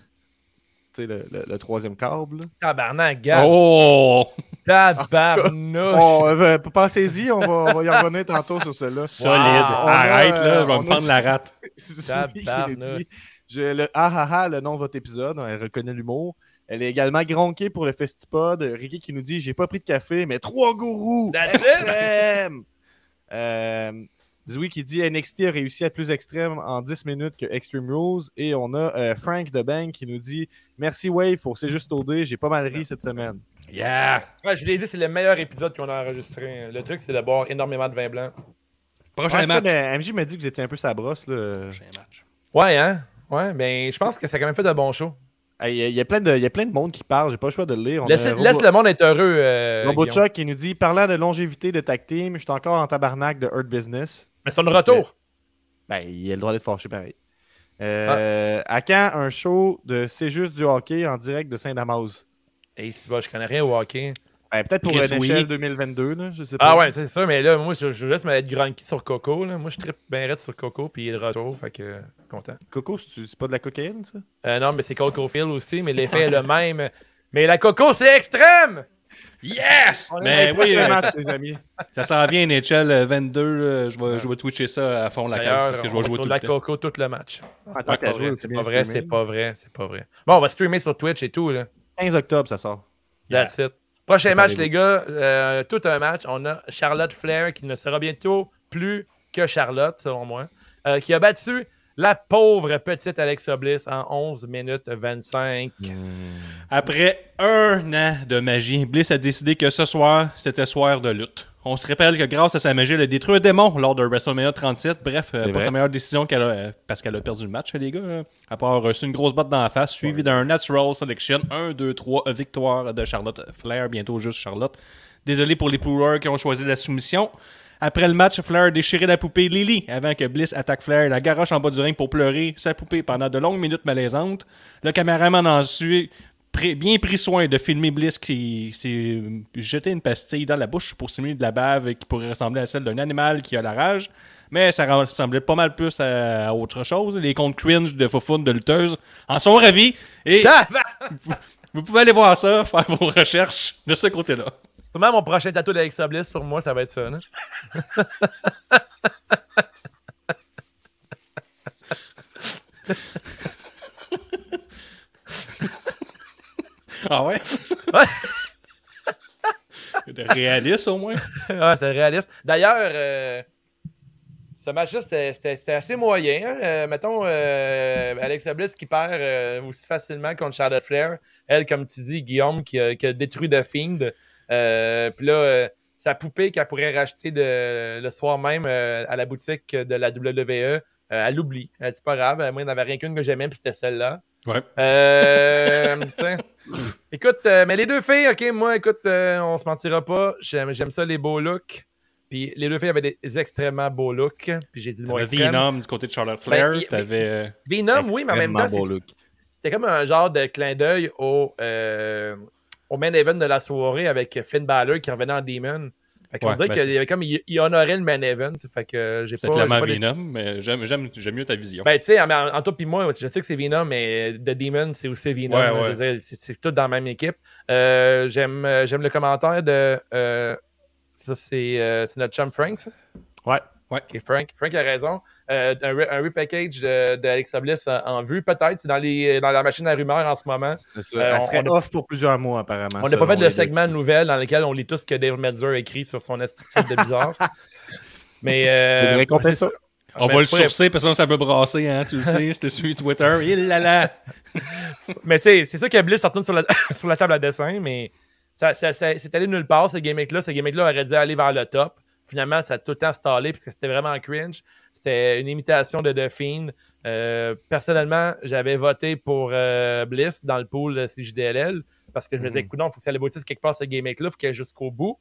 sais, le, le- le troisième câble. Tabarnak, gars. Oh! Tabarnouche. Oh, euh, pensez-y, on va, on va y en revenir tantôt sur cela. Solide. A, Arrête, là, je vais me prendre la rate. Je, le ah ah ah, le nom de votre épisode, elle reconnaît l'humour. Elle est également gronquée pour le Festipod. Ricky qui nous dit J'ai pas pris de café, mais trois gourous extrêmes euh, Zoui qui dit NXT a réussi à être plus extrême en 10 minutes que Extreme Rules. Et on a euh, Frank de Bank qui nous dit Merci Wave pour C'est juste OD, j'ai pas mal ri cette semaine. Yeah! Ouais, je l'ai dit, c'est le meilleur épisode qu'on a enregistré. Le truc, c'est de boire énormément de vin blanc. Prochain Ouais, ça, match. mais MJ m'a dit que vous étiez un peu sa brosse. Là. Prochain match. Ouais, hein? Ouais, mais je pense que ça a quand même fait de bons shows. Il y, y a plein de, il y a plein de monde qui parle, j'ai pas le choix de le lire. On Laisse, a laisse le monde être heureux. Euh, Robo Guillaume. Chuck qui nous dit Parlant de longévité de tag team, je suis encore en tabarnak de Hurt Business. Mais c'est le retour. Ben, il a le droit d'être fâché pareil. Euh, À quand un show de C'est juste du hockey en direct de Saint-Damas? Et si bah, je connais rien au hockey. Peut-être pour Chris, une oui. échelle 2022, là, je sais pas. Ah ouais, c'est ça, mais là, moi, je, je laisse me être grunky sur Coco. Là. Moi, je tripe bien raide sur Coco, puis il est de retour, fait que euh, content. Coco, c'est pas de la cocaïne, ça? Euh, non, mais c'est Cole Caulfield aussi, mais l'effet est le même. Mais la Coco, c'est extrême! Yes! On Mais oui, euh, matchs, ça, les amis. ça s'en vient NHL 22. là, je, vais, je vais twitcher ça à fond la case parce que je vais va jouer tout la le. Coco tout le match. Ah, C'est pas vrai, pas c'est pas vrai, c'est pas vrai. Bon, on va streamer sur Twitch et tout, là. 15 octobre, ça sort. That's it. Prochain match, les gars. euh, tout un match. On a Charlotte Flair qui ne sera bientôt plus que Charlotte, selon moi. euh, qui a battu la pauvre petite Alexa Bliss en 11 minutes 25. Après un an de magie, Bliss a décidé que ce soir, c'était soir de lutte. On se rappelle que grâce à sa magie, elle a détruit un démon lors de WrestleMania 37. Bref, euh, pas vrai. sa meilleure décision qu'elle a, euh, parce qu'elle a perdu le match, les gars. là. Après avoir reçu une grosse botte dans la face, suivi d'un Natural Selection 1, 2, 3, victoire de Charlotte Flair, bientôt juste Charlotte. Désolé pour les poolers qui ont choisi la soumission. Après le match, Flair a déchiré la poupée Lily avant que Bliss attaque Flair, la garoche en bas du ring pour pleurer sa poupée pendant de longues minutes malaisantes. Le caméraman a ensuite pris- bien pris soin de filmer Bliss qui s'est jeté une pastille dans la bouche pour simuler de la bave qui pourrait ressembler à celle d'un animal qui a la rage. Mais ça ressemblait pas mal plus à, à autre chose. Les comptes cringe de Fofun de lutteuse en sont ravis. Et vous pouvez aller voir ça, faire vos recherches de ce côté-là. Sûrement mon prochain tatou d'Alexa Bliss sur moi, ça va être ça. là. Ah ouais? Ouais. De réaliste au moins. ouais, c'est réaliste. D'ailleurs, euh, ce match-là, c'était- assez moyen. hein. Euh, mettons, euh, Alexa Bliss qui perd euh, aussi facilement contre Charlotte Flair. Elle, comme tu dis, Guillaume, qui qui a détruit The Fiend. Euh, Puis là, euh, sa poupée qu'elle pourrait racheter de- le soir même euh, à la boutique de la WWE, euh, elle l'oublie. Elle dit pas grave. Moi, il n'y en avait rien qu'une que j'aimais, puis c'était celle-là. Ouais. Euh, écoute, euh, mais les deux filles, ok, moi, écoute, euh, on se mentira pas. J'aime, ça, les beaux looks. Puis les deux filles avaient des extrêmement beaux looks. Puis j'ai dit le mot. Venom du côté de Charlotte Flair. Ben, il- T'avais. Venom, oui, mais en même temps, c'était comme un genre de clin d'œil au, au main event de la soirée avec Finn Balor qui revenait en Demon. Fait qu'on Ouais, dirait ben, qu'il c'est- y avait comme il, il honorait le main event. Fait que j'ai C'est pas. les- Venom, mais j'aime, j'aime, j'aime mieux ta vision. Ben, tu sais, en, en, en toi puis moi, je sais que c'est Venom, mais The Demon, c'est aussi Venom. Ouais, ouais. Je veux dire, c'est, c'est tout dans la même équipe. Euh, j'aime, euh, j'aime le commentaire de. euh, ça, c'est, euh, c'est notre chum Frank, ça? Ouais. Ok, Frank. Frank a raison. Euh, un, re- un repackage Alexa Bliss en, en vue, peut-être. C'est dans, les, dans la machine à rumeurs en ce moment. Ça. Euh, Elle on- serait on a- off pour plusieurs mois, apparemment. On n'a pas fait de les segment de nouvelles dans lequel on lit tout ce que Dave Metzer a écrit sur son attitude de bizarre. Mais. Euh, ça? On Mais va le sourcer parce que sinon ça peut brasser, hein, tu le sais. C'était sur Twitter. Il là là. Mais tu sais, c'est ça que Bliss retourne sur la, sur la table à dessin, mais ça, ça, ça- c'est allé nulle part, ce gimmick-là. Ce gimmick-là aurait dû aller vers le top. Finalement, ça a tout le temps stallé parce que c'était vraiment cringe. C'était une imitation de The Fiend. Euh, personnellement, j'avais voté pour euh, Bliss dans le pool de CJDLL parce que je me disais, écoute, il faut que ça aboutisse quelque part ce gimmick-là, faut qu'il y ait jusqu'au bout.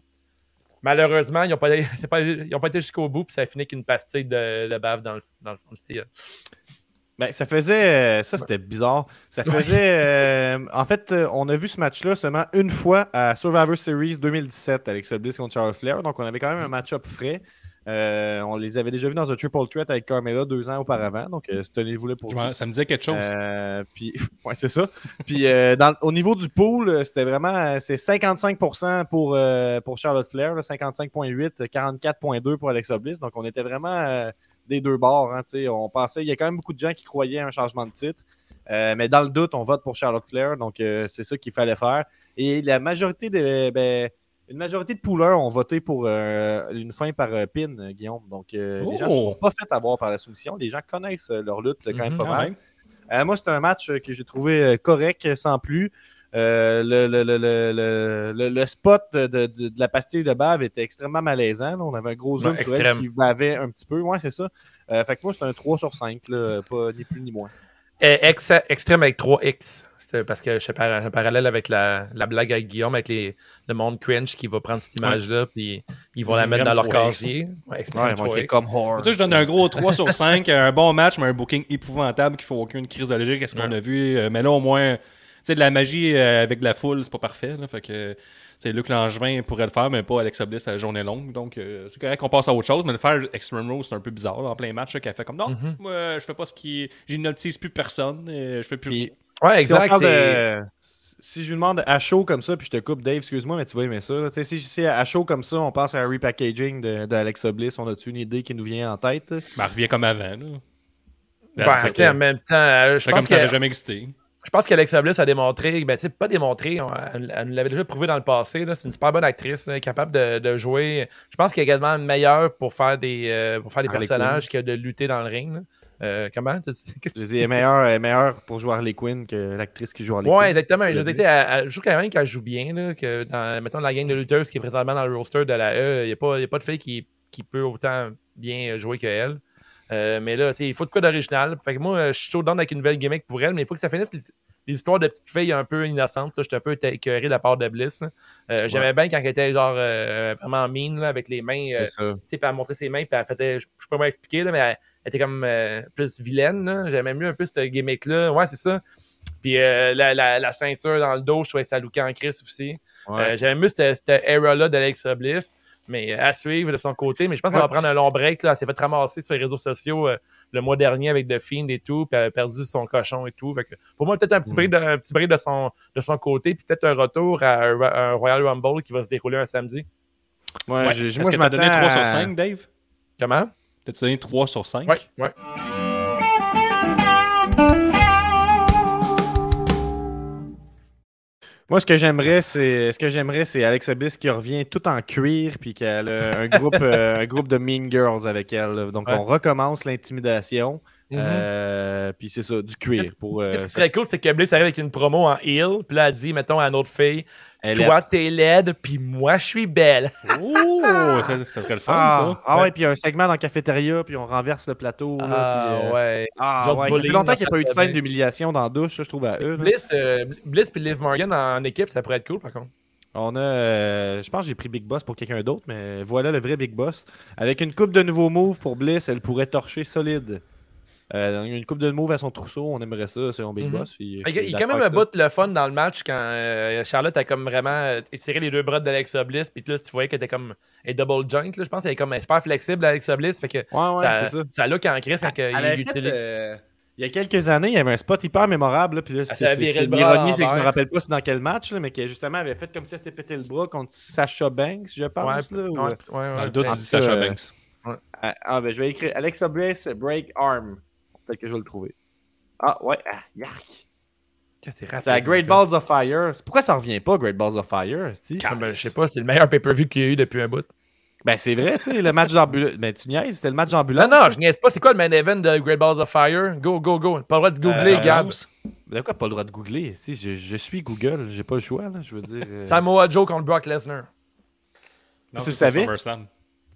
Malheureusement, ils n'ont pas été jusqu'au bout, puis ça a fini qu'une pastille de, de bave dans le, dans le fond. Ben, ça faisait. euh, Ça, c'était bizarre. Ça faisait. euh, en fait, euh, on a vu ce match-là seulement une fois à Survivor Series 2017 avec Bliss contre Charles Flair. Donc, on avait quand même un match-up frais. Euh, on les avait déjà vus dans un triple threat avec Carmella deux ans auparavant. Donc, euh, tenez-vous là pour Je Ça me disait quelque chose. Euh, puis, ouais, c'est ça. Puis, euh, dans- au niveau du pool, c'était vraiment c'est 55% pour, pour Charlotte Flair, là, 55,8, 44,2 pour Alexa Bliss. Donc, on était vraiment des deux bords. hein, on pensait, il y a quand même beaucoup de gens qui croyaient à un changement de titre. Euh, mais dans le doute, on vote pour Charlotte Flair. Donc, euh, c'est ça qu'il fallait faire. Et la majorité de. ben, une majorité de poolers ont voté pour euh, une fin par pin, Guillaume. Donc, les gens ne Oh! sont pas fait avoir par la soumission. Les gens connaissent leur lutte quand même Mhm, pas Quand mal. même. Moi, c'est un match que j'ai trouvé correct, sans plus. Euh, le, le- le- le- le- le- le spot de, de- de la pastille de bave était extrêmement malaisant. là. On avait un gros zoom Ouais, sur elle extrême. qui bavait un petit peu. Ouais, c'est ça. Euh, fait que moi, c'est un 3 sur 5, là, pas ni plus ni moins. Ex- extrême avec 3X. C'est parce que je fais par- un parallèle avec la, la blague avec Guillaume, avec les, le monde cringe qui va prendre cette image-là, puis ils vont la mettre dans leur Extrême 3X. casier. Ouais, extrême ils vont écrire 3X. comme horror. Toi, je donne un gros 3 sur 5. Un bon match, mais un booking épouvantable qui fait aucune crise allergique à ce qu'on Ouais. a vu. Euh, Mais là, au moins, sais, de la magie euh, avec de la foule, c'est pas parfait. Là, fait que, c'est Luc Langevin pourrait le faire, mais pas Alexa Bliss à la journée longue. Donc, euh, c'est correct qu'on passe à autre chose. Mais le faire Extreme Rose, c'est un peu bizarre. là, en plein match, qu'elle fait comme non, Mhm. moi, je fais pas ce qui. J'hypnotise plus personne. euh, je fais plus. Puis, Ouais, exact. parle c'est- de- si je lui demande à chaud comme ça, puis je te coupe, Dave, excuse-moi, mais tu vas aimer ça. là. Tu sais, Si, si à chaud comme ça, on pense à un repackaging de, de Alexa Bliss, on a-tu une idée qui nous vient en tête? Ben, elle revient comme avant. Là. Ben, en même temps, je C'est comme pense ça n'avait jamais existé. Je pense qu'Alexa Bliss a démontré, ben c'est pas démontré, on- elle, elle nous l'avait déjà prouvé dans le passé. C'est une super bonne actrice, là, capable de, de jouer. Je pense qu'elle est également meilleure pour faire des, euh, pour faire des Harley personnages que de lutter dans le ring. Euh, comment? Je tu dis, elle est meilleure, meilleure pour jouer Harley Quinn que l'actrice qui joue Harley Ouais, Quinn. exactement. Je dire, elle- elle- je trouve quand même qu'elle joue bien. Là, que dans, mettons, la gang de lutteuses qui est présentement dans le roster de la E, il n'y a, a pas de fille qui, qui peut autant bien jouer qu'elle. Euh, mais là, il faut de quoi d'original. Fait que moi, euh, je suis chaud avec une nouvelle gimmick pour elle, mais il faut que ça finisse les, histoires de petites filles un peu innocentes. J'étais un peu écœuré de la part de Bliss. Euh, J'aimais bien quand elle était genre euh, vraiment là, avec les mains. euh, tu sais, elle montrait ses mains, puis elle faisait, je sais pas comment expliquer, là, mais elle, elle était comme plus vilaine. J'aimais mieux un peu ce gimmick-là. Ouais, c'est ça. Puis la, la, la ceinture dans le dos, je trouvais que ça lookait en crise aussi. Ouais. J'aimais mieux cette, cette era-là d'Alexa Bliss. Mais à suivre de son côté. Mais je pense qu'elle va prendre un long break. Là. Elle s'est fait ramasser sur les réseaux sociaux euh, le mois dernier avec The Fiend et tout. Puis elle a perdu son cochon et tout. Fait que pour moi, peut-être un petit Mm. break, de, un petit break de, son, de son côté. Puis peut-être un retour à un, un Royal Rumble qui va se dérouler un samedi. Ouais, Ouais. Est-ce que donné m'attends 3 sur à- 5, Dave? Comment? T'as-tu donné 3 sur 5? Ouais, ouais. Moi, ce que j'aimerais, c'est ce que j'aimerais, c'est Alexa Bliss qui revient tout en cuir, puis qu'elle a un groupe, euh, un groupe de Mean Girls avec elle. Donc, Ouais. on recommence l'intimidation. Mhm. Euh, puis c'est ça, du cuir. Pour, euh, Qu'est-ce qui serait cool, c'est que Bliss arrive avec une promo en heel, puis là, elle dit, mettons, à une autre fille, elle est- toi, t'es laide, puis moi, je suis belle. Oh! ça, ça serait le fun, Ah, ça. ah ouais, puis un segment dans la cafétéria, puis on renverse le plateau. là, Ah, puis, euh, ouais. Ah, Genre ouais, ça fait longtemps qu'il n'y a pas eu de scène d'humiliation dans la douche, je trouve, à eux. là. Bliss, euh, Bliss puis Liv Morgan en équipe, ça pourrait être cool, par contre. On a, euh, je pense que j'ai pris Big Boss pour quelqu'un d'autre, mais voilà le vrai Big Boss. Avec une coupe de nouveaux moves pour Bliss, elle pourrait torcher solide. Euh, une coupe de moves à son trousseau, on aimerait ça selon Big Mhm. Boss. puis je Il y a- suis il y a quand même un bout le fun dans le match quand euh, Charlotte a comme vraiment euh, étiré les deux bras d'Alexa Bliss, puis là, tu voyais qu'elle était comme un double joint, là, je pense qu'elle est comme super flexible, Alexa Bliss, fait que ça. Ouais, ouais, ça, c'est ça. ça look en crise quand Elle il l'utilise. euh, il y a quelques années, il y avait un spot hyper mémorable. Là, puis là, c'est, l'ironie, c'est que je me l'envers. rappelle pas c'est dans quel match, là, mais qui justement avait fait comme si elle s'était pété le bras contre Sasha Banks, je Ouais, pense. là, ouais, ou- ouais, ouais, Dans le doute, tu dis euh, Banks. Ah, ah, ben je vais écrire Alexa Bliss Break Arm. Peut-être que je vais le trouver. Ah ouais, ah, yark. C'est à Great gars. Balls of Fire. Pourquoi ça revient pas, Great Balls of Fire? Ah, ben, je sais pas, c'est le meilleur pay-per-view qu'il y a eu depuis un bout. Ben c'est vrai, tu sais, le match d'ambulance. Ben tu niaises, c'était le match d'ambulance. Non, non, je niaise pas. C'est quoi le main event de Great Balls of Fire? Go, go, go. Pas le droit de googler, Euh, Gab. Rose. Ben quoi, pas le droit de googler? Si, je, je suis Google, j'ai pas le choix, là, je veux dire. euh, Samoa Joe contre Brock Lesnar. Non, Tu c'est savais? SummerSlam.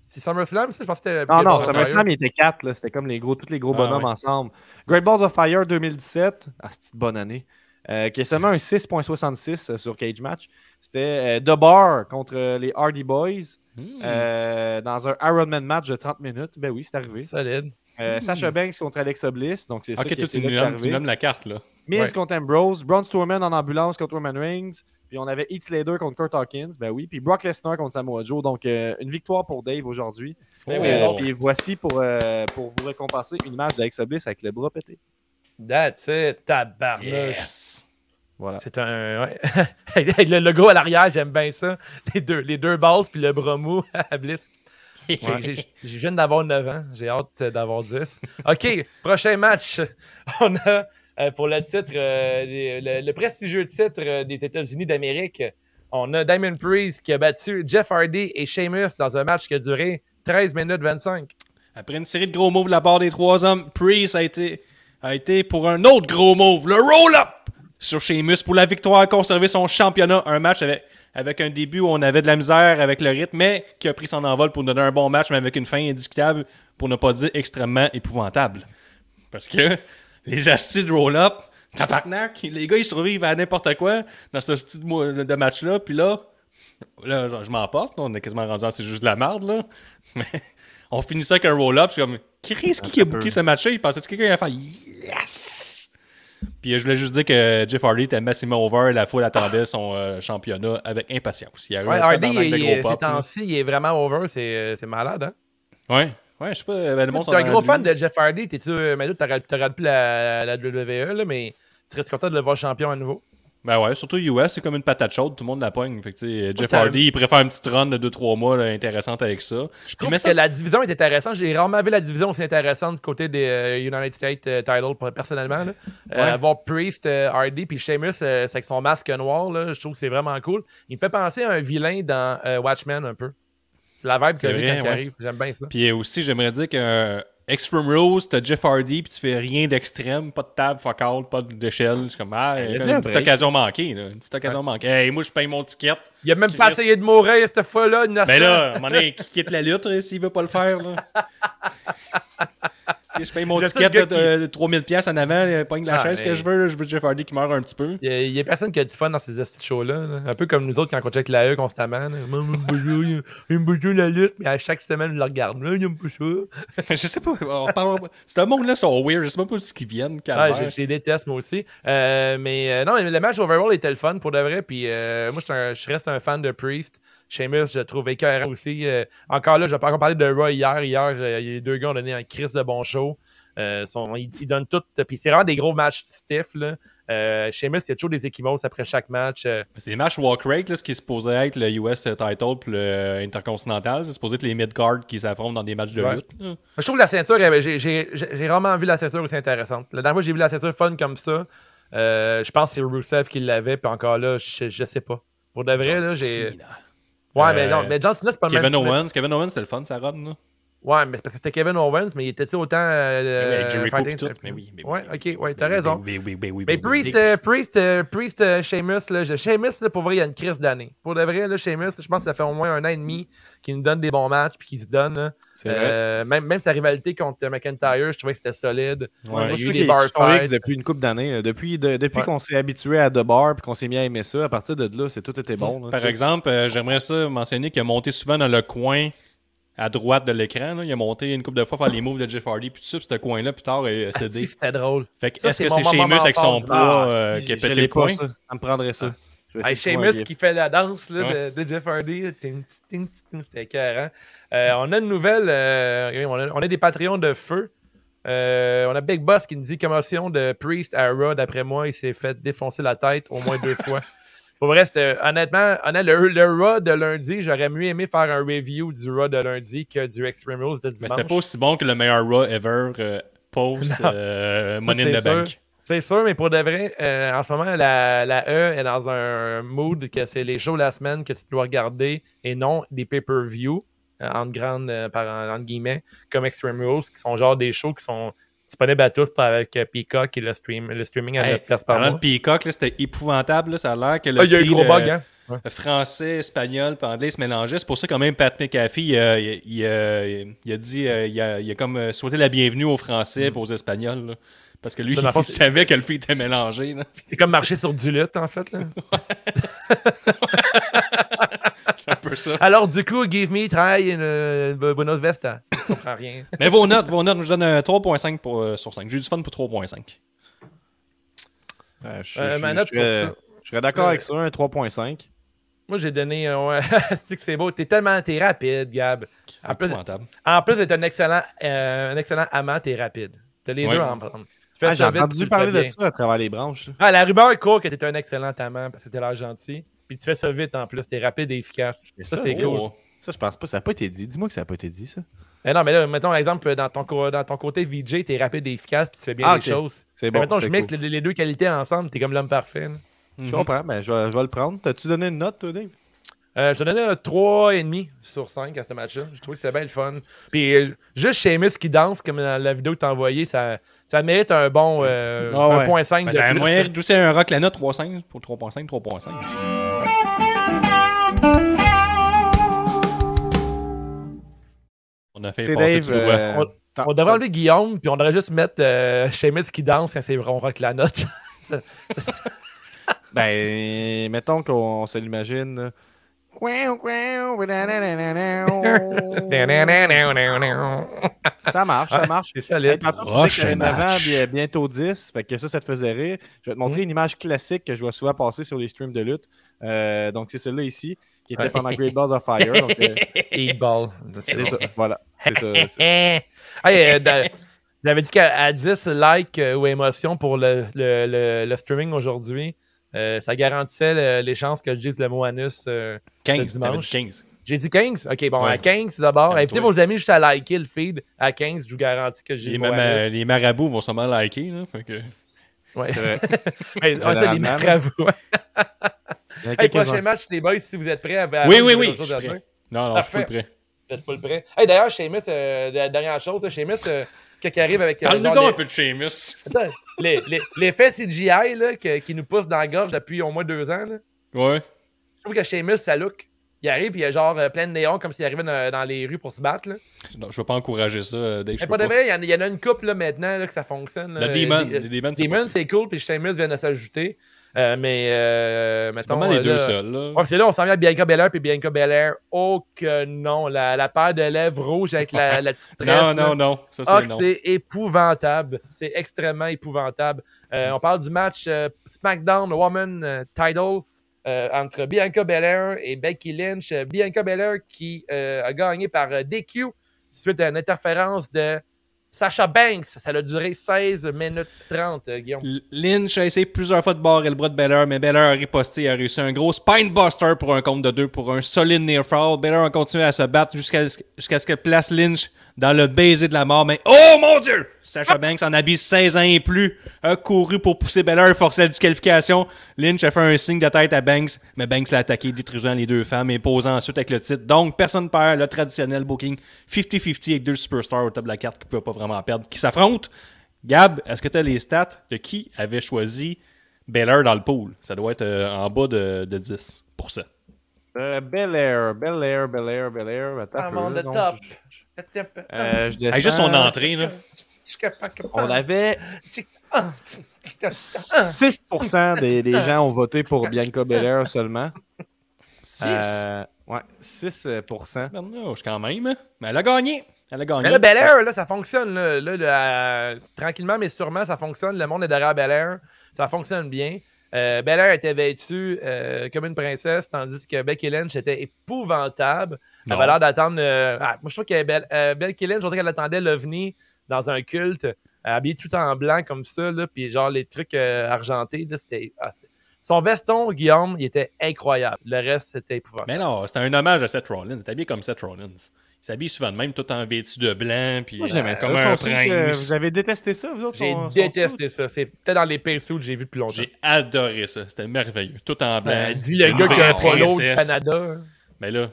C'est SummerSlam, ça? Je pense que c'était. Non, non, SummerSlam, il était 4, là. C'était comme les gros, tous les gros Ah, bonhommes ouais. ensemble. Great Balls of Fire 2017, ah, c'était une bonne année, euh, qui est seulement un 6.66 euh, sur Cage Match. C'était euh, The Bar contre euh, les Hardy Boys Hmm. euh, dans un Ironman match de 30 minutes. Ben oui, c'est arrivé. Solide. Euh, Sasha Banks contre Alexa Bliss, donc c'est ça Ok, qui toi, c'est tu nous nommes la carte, là. Miz Ouais. contre Ambrose, Braun Strowman en ambulance contre Roman Reigns, puis on avait Heath Slater contre Kurt Hawkins, ben oui, puis Brock Lesnar contre Samoa Joe, donc euh, une victoire pour Dave aujourd'hui. Ben Oh. oui, Euh, bon. puis voici pour, euh, pour vous récompenser une image d'Alexa Bliss avec le bras pété. That's it. Tabarnouche. Yes. Voilà. C'est un. Ouais. Avec le logo à l'arrière, j'aime bien ça. Les deux, les deux bases puis le bras mou à Bliss. J'ai- j'ai- Je viens d'avoir 9 ans. J'ai hâte d'avoir 10. OK, prochain match. On a pour le titre, euh, le prestigieux titre euh, des États-Unis d'Amérique. On a Diamond Priest qui a battu Jeff Hardy et Sheamus dans un match qui a duré 13 minutes 25. Après une série de gros moves de la part des trois hommes, Priest a été, a été pour un autre gros move, le roll-up sur Sheamus pour la victoire, conserver son championnat. Un match avec, avec un début où on avait de la misère avec le rythme, mais qui a pris son envol pour donner un bon match, mais avec une fin indiscutable, pour ne pas dire extrêmement épouvantable. Parce que les astis de roll-up, tabarnak, les gars ils survivent à n'importe quoi dans ce style de, match-là, puis là, là je, je m'emporte, on est quasiment rendu à c'est juste de la merde, là. Mais on finit ça avec un roll-up, je suis comme, Chris, qui, qui a booké ce match-là? Il pensait que quelqu'un allait faire Yes! Puis euh, je voulais juste dire que Jeff Hardy était massivement over, la foule attendait son euh, championnat avec impatience. Il Ouais, Hardy, il- ces temps-ci, est vraiment over. C'est euh, c'est malade, hein? Ouais, ouais, je sais pas, euh, le monde Tu es un gros fan de Jeff Hardy. T'es-tu. Mais là, t'aurais plus la, la WWE, là, mais tu serais content de le voir champion à nouveau? Ben ouais, surtout US, c'est comme une patate chaude, tout le monde la pogne. Fait que, Jeff Hardy, il préfère une petite run de 2-3 mois là, intéressante avec ça. Je trouve que la division est intéressante. J'ai rarement vu la division aussi intéressante du côté des euh, United States euh, title personnellement. Là. Euh, Ouais. avoir Priest, euh, Hardy, puis Sheamus, euh, c'est avec son masque noir, là, je trouve que c'est vraiment cool. Il me fait penser à un vilain dans euh, Watchmen un peu. C'est la vibe que j'ai quand il ouais. arrive. J'aime bien ça. Puis aussi, j'aimerais dire que euh, Extreme Rules, t'as Jeff Hardy, puis tu fais rien d'extrême, pas de table, fuck all, pas d'échelle. C'est comme, ah, laisse-le une un petite occasion manquée, là. Une petite occasion manquée. Hey, moi, je paye mon ticket. Il a même pas essayé de mourir cette fois-là, innocent. Ben là, à un moment donné, qui quitte la lutte là, s'il veut pas le faire, là. Je paye mon ticket là, de, de 3000 pièces en avant, euh, pogne la Ah, chaise mais- que je veux, je veux Jeff Hardy qui meurt un petit peu. Il y, a, a personne qui a du fun dans ces shows-là. là. Un peu comme nous autres quand on check la E constamment. Il aime beaucoup la lutte, mais à chaque semaine, je le regarde. Là, il pas ça. je sais pas, on parle... C'est un monde-là sont weird, je sais même pas d'où ils viennent, Ah, je, je les déteste, moi aussi. Euh, mais euh, non, le match overall était le fun pour de vrai. Puis euh, moi, je reste un fan de Priest. Sheamus, je trouve écœurant aussi. Euh, encore là, je vais pas encore parler de Roy hier. Hier, euh, les deux gars ont donné un crise de bon show. Euh, ils, ils donnent tout. Puis c'est vraiment des gros matchs stiff. Là. Euh, Sheamus, il y a toujours des équimos après chaque match. Euh, C'est des matchs walk rate, là, ce qui est supposé être le US title puis le Intercontinental. C'est supposé être les mid-card qui s'affrontent dans des matchs de Ouais. lutte. là. Je trouve que la ceinture, j'ai vraiment vu la ceinture aussi intéressante. La dernière fois j'ai vu la ceinture fun comme ça, je pense que c'est Rusev qui l'avait, puis encore là, je, je sais pas. Pour de vrai, là, j'ai. Ouais, mais Euh, non, mais John Cena, c'est pas le Kevin. Owens, Kevin Owens, c'était le fun, ça run, là. Ouais, mais c'est parce que c'était Kevin Owens, mais il était autant. Euh, Oui, avec Jericho fighting tout, mais oui, mais oui, ouais, mais ok, ouais, t'as raison. Mais oui, Priest, euh, Priest, euh, Priest, euh, Sheamus, là, je- Sheamus, là, pour vrai, il y a une crise d'année. Pour de vrai, là, Sheamus, je pense que ça fait au moins un an et demi qu'il nous donne des bons matchs puis qu'il se donne. vrai. Euh, même, même sa rivalité contre McIntyre, je trouvais que c'était solide. Ouais, Moi, il y a je eu des bar fights. depuis une couple d'années. Depuis, de- depuis Ouais. qu'on s'est habitué à The Bar puis qu'on s'est mis à aimer ça, à partir de là, c'est tout était bon. là, Par exemple, euh, j'aimerais ça mentionner qu'il a monté souvent dans le coin à droite de l'écran. là. Il a monté une couple de fois faire les moves de Jeff Hardy, puis tout ça, puis ce coin-là, plus tard, est Ah, cédé. C'était drôle. Fait que Ça, est-ce c'est que c'est Sheamus avec son poids euh, qui a Je pété le pas, point? ça. Ça me prendrait ça. Hey, de Sheamus qui fait la danse là, Ouais. de, de Jeff Hardy. là, ting, ting, ting, ting, C'était écœurant. Euh, on a une nouvelle. euh, on, a, on a des Patreons de feu. Euh, on a Big Boss qui nous dit commotion de Priest à Raw. D'après moi, il s'est fait défoncer la tête au moins deux fois. Pour vrai, c'était- honnêtement, honnêtement, le, le Raw de lundi, j'aurais mieux aimé faire un review du Raw de lundi que du Extreme Rules de Mais dimanche. c'était pas aussi bon que le meilleur Raw ever euh, post euh, Money in the sûr. Bank. C'est sûr, mais pour de vrai, euh, en ce moment, la, la E est dans un mood que c'est les shows de la semaine que tu dois regarder et non des pay-per-view, euh, entre, grandes, euh, par, entre guillemets, comme Extreme Rules, qui sont genre des shows qui sont disponibles à tous avec euh, Peacock et le, stream, le streaming à Hey, 9 piastres par Parlant de mois. Peacock, là, c'était épouvantable. là. Ça a l'air que le Ah, il y a eu gros euh, bug, hein? Le français, espagnol, puis anglais se mélangeaient. C'est pour ça quand même Pat McAfee, il, a- il, il a- il a dit, euh, il a, il a comme euh, souhaité la bienvenue aux Français et aux Espagnols. là. Parce que lui, il savait que le fil était mélangé. C'est comme marcher sur du lutte, en fait. Là. C'est un peu ça. Alors, du coup, give me try une Buenos Vesta. Tu comprends rien. Mais vos notes, vos notes, je donne un 3.5 pour, euh, sur 5. J'ai eu du fun pour 3.5. Euh, je, Euh, je- ma je note pour serais- ça. je serais d'accord Euh, avec ça, un 3.5. Moi, j'ai donné un. C'est que c'est beau. T'es tellement. T'es rapide, Gab. C'est En plus. En plus d'être un excellent, euh, un excellent amant, t'es rapide. T'as les Ouais. deux en prendre. Tu fais Ah, J'ai tu entendu le parler de ça à travers les branches. Ah, la rumeur court que t'es un excellent amant parce que t'es l'air gentil. Puis tu fais ça vite en plus. T'es rapide et efficace. Mais Ça, ça, c'est Oh. cool. Ça, je pense pas. Ça n'a pas été dit. Dis-moi que ça n'a pas été dit, ça. Mais non, mais là, mettons, par exemple, dans ton, co- dans ton côté VJ, t'es rapide et efficace puis tu fais bien Ah, les choses. C'est Mais bon. mettons, je mixe les, les deux qualités ensemble, t'es comme l'homme parfait. là. Je comprends, mais je vais, je vais le prendre. T'as-tu donné une note, toi, Dave? Euh, je te donnais un 3,5 sur 5 à ce match-là. Je trouve que c'est bien le fun. Puis euh, juste Seamus qui danse, comme dans la vidéo que t'as envoyée, ça, ça mérite un bon euh, Ah ouais. 1.5 Ben, de plus. moyen d'où c'est un rock la note 3.5 pour 3.5, 3.5. On a fait passer Dave. tout euh, t'en- On devrait enlever Guillaume, puis on devrait juste mettre euh, Seamus qui danse quand c'est on rock la note. Ben, mettons qu'on se l'imagine. Ça marche, ça marche. c'est solide. Hey, tantôt, tu Roche disais que et 9 ans, match. bi- bientôt 10, fait que ça, ça te faisait rire. Je vais te montrer une image classique que je vois souvent passer sur les streams de lutte. Euh, donc, c'est celle-là ici, qui était pendant Great Balls of Fire. Donc, euh, Eight ball. C'est ça. ça, voilà. C'est ça. Hey, euh, J'avais dit qu'à à 10 likes euh, ou émotions pour le, le, le- le streaming aujourd'hui, euh, ça garantissait le- les chances que je dise le mot anus euh, 15, ce t'avais dimanche. dit 15. J'ai dit 15? Ok, bon, Ouais. à 15 d'abord. Invitez vos amis juste à liker le feed. À 15, je vous garantis que j'ai Les, le mot ma- anus. les marabouts vont sûrement liker. Là, fait que... Ouais. c'est. Ouais, ouais, ça, les marabouts. Hey, prochain match, les boys, si vous êtes prêts. à- à- Oui, oui, oui, à- je suis prêt. Non, non, Parfait. je suis full prêt. D'être full prêt. Hey, d'ailleurs, Sheamus, euh, la dernière chose, Sheamus, euh, il arrive avec. euh, Parle-nous donc les- un peu de Sheamus. Attends, les, les, l'effet CGI là, que- qui nous pousse dans la gorge depuis au moins deux ans. Là. Ouais. Je trouve que Sheamus, ça look. Il arrive, puis il y a genre euh, plein de néons comme s'il arrivait dans, dans les rues pour se battre. Là. Non, je veux pas encourager ça, euh, Dave. Mais pas de vrai, il y en, il y en a une couple là, maintenant là, que ça fonctionne. là. Le Demon. Euh, Le Demon, c'est Demon, pas- c'est cool, puis Sheamus vient de s'ajouter. Euh, mais, euh, c'est mettons. mal les euh, deux seuls, là. Ouais, que là, on s'en vient à Bianca Belair, puis Bianca Belair, oh que non, la, la paire de lèvres rouges avec la, la petite tresse. non, là. non, non. Ça, Ah, c'est que non. c'est épouvantable. C'est extrêmement épouvantable. Euh, on parle du match SmackDown Woman Title entre Bianca Belair et Becky Lynch. Bianca Belair qui a gagné par DQ suite à une interférence de Sasha Banks. Ça a duré 16 minutes 30, euh, Guillaume. Lynch a essayé plusieurs fois de barrer le bras de Beller, mais Beller a riposté et a réussi un gros spinebuster pour un compte de deux pour un solide near fall. Beller a continué à se battre jusqu'à ce que place Lynch dans le baiser de la mort. Mais oh mon dieu! Sacha Banks en habille 16 ans et plus a couru pour pousser Beller et forcer la disqualification. Lynch a fait un signe de tête à Banks, mais Banks l'a attaqué, détruisant les deux femmes et posant ensuite avec le titre. Donc personne ne perd le traditionnel booking 50-50 avec deux superstars au top de la carte qui ne peuvent pas vraiment perdre, qui s'affrontent. Gab, est-ce que tu as les stats de qui avait choisi Beller dans le pool? Ça doit être euh, en bas de, de 10 Euh, Bel Air, Bel Air, Bel Air, Bel Air. Attends un I'm peu, on là, the donc, top. je- Euh, je descends. juste son entrée, là. On avait Ah, 6% des, des gens ont voté pour Bianca Belair seulement. 6? Euh, ouais, 6%. Bernouche, quand même. hein. Mais elle a gagné. Elle a gagné. Mais là, Bel Air, là, ça fonctionne. Là, Là, là, euh, tranquillement, mais sûrement, ça fonctionne. Le monde est derrière Bel Air. Ça fonctionne bien. Euh, Bel Air était vêtue euh, comme une princesse, tandis que Becky Lynch était épouvantable. Elle avait l'air d'attendre. euh, ah, moi, je trouve que Bel- euh, Becky Lynch, je dirais qu'elle attendait l'OVNI dans un culte, habillée tout en blanc comme ça, là, puis genre les trucs argentés. là, ah, Son veston, Guillaume, il était incroyable. Le reste, c'était épouvantable. Mais non, c'était un hommage à Seth Rollins. Est habillé comme Seth Rollins. Il s'habille souvent de même, tout en vêtu de blanc, puis Moi, j'aimais euh, ça. comme un suit, euh, prince. Vous avez détesté ça, vous autres? J'ai détesté ça. C'est peut-être dans les pires que j'ai vu depuis longtemps. J'ai adoré ça. C'était merveilleux. Tout en blanc. Ben, dis le gars qui a un polo du. Canada. Mais là,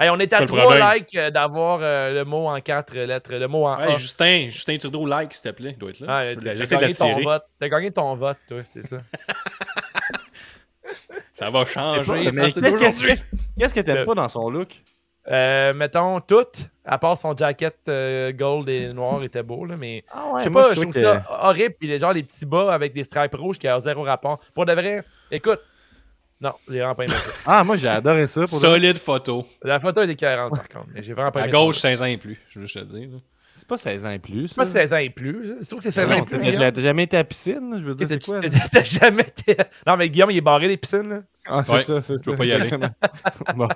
Hey, on est à trois likes euh, d'avoir euh, le mot en quatre lettres, le mot en ouais, A. Justin, Justin Trudeau, like, s'il te plaît. Il doit être là. Ah, J'essaie de gagné ton l'attirer. vote. T'as gagné ton vote, toi, c'est ça. Ça va changer. qu'est-ce que t'aimes Le- pas dans son look? Euh, mettons, tout, à part son jacket euh, gold et noir, était beau, là, mais Ah je sais pas, je trouve ça horrible. Puis les, genre, les petits bas avec des stripes rouges qui ont zéro rapport. Pour de vrai, écoute, non, j'ai vraiment pas aimé ça. Ah, moi, j'ai adoré ça. Pour Solide photo. La photo est écœurante, par contre, mais j'ai vraiment pas À aimé gauche, ça. 16 ans et plus. Je veux juste te le dire. là. C'est pas 16 ans et plus. C'est pas ça. 16 ans et plus. Je trouve que c'est 16 ans et plus. Guillaume. t'as jamais été à la piscine? Je veux dire, c'est quoi? T'as- jamais été. Non, mais Guillaume, il est barré des piscines, là. Ah, c'est Ouais, ça, c'est je ça. pas y aller. bon.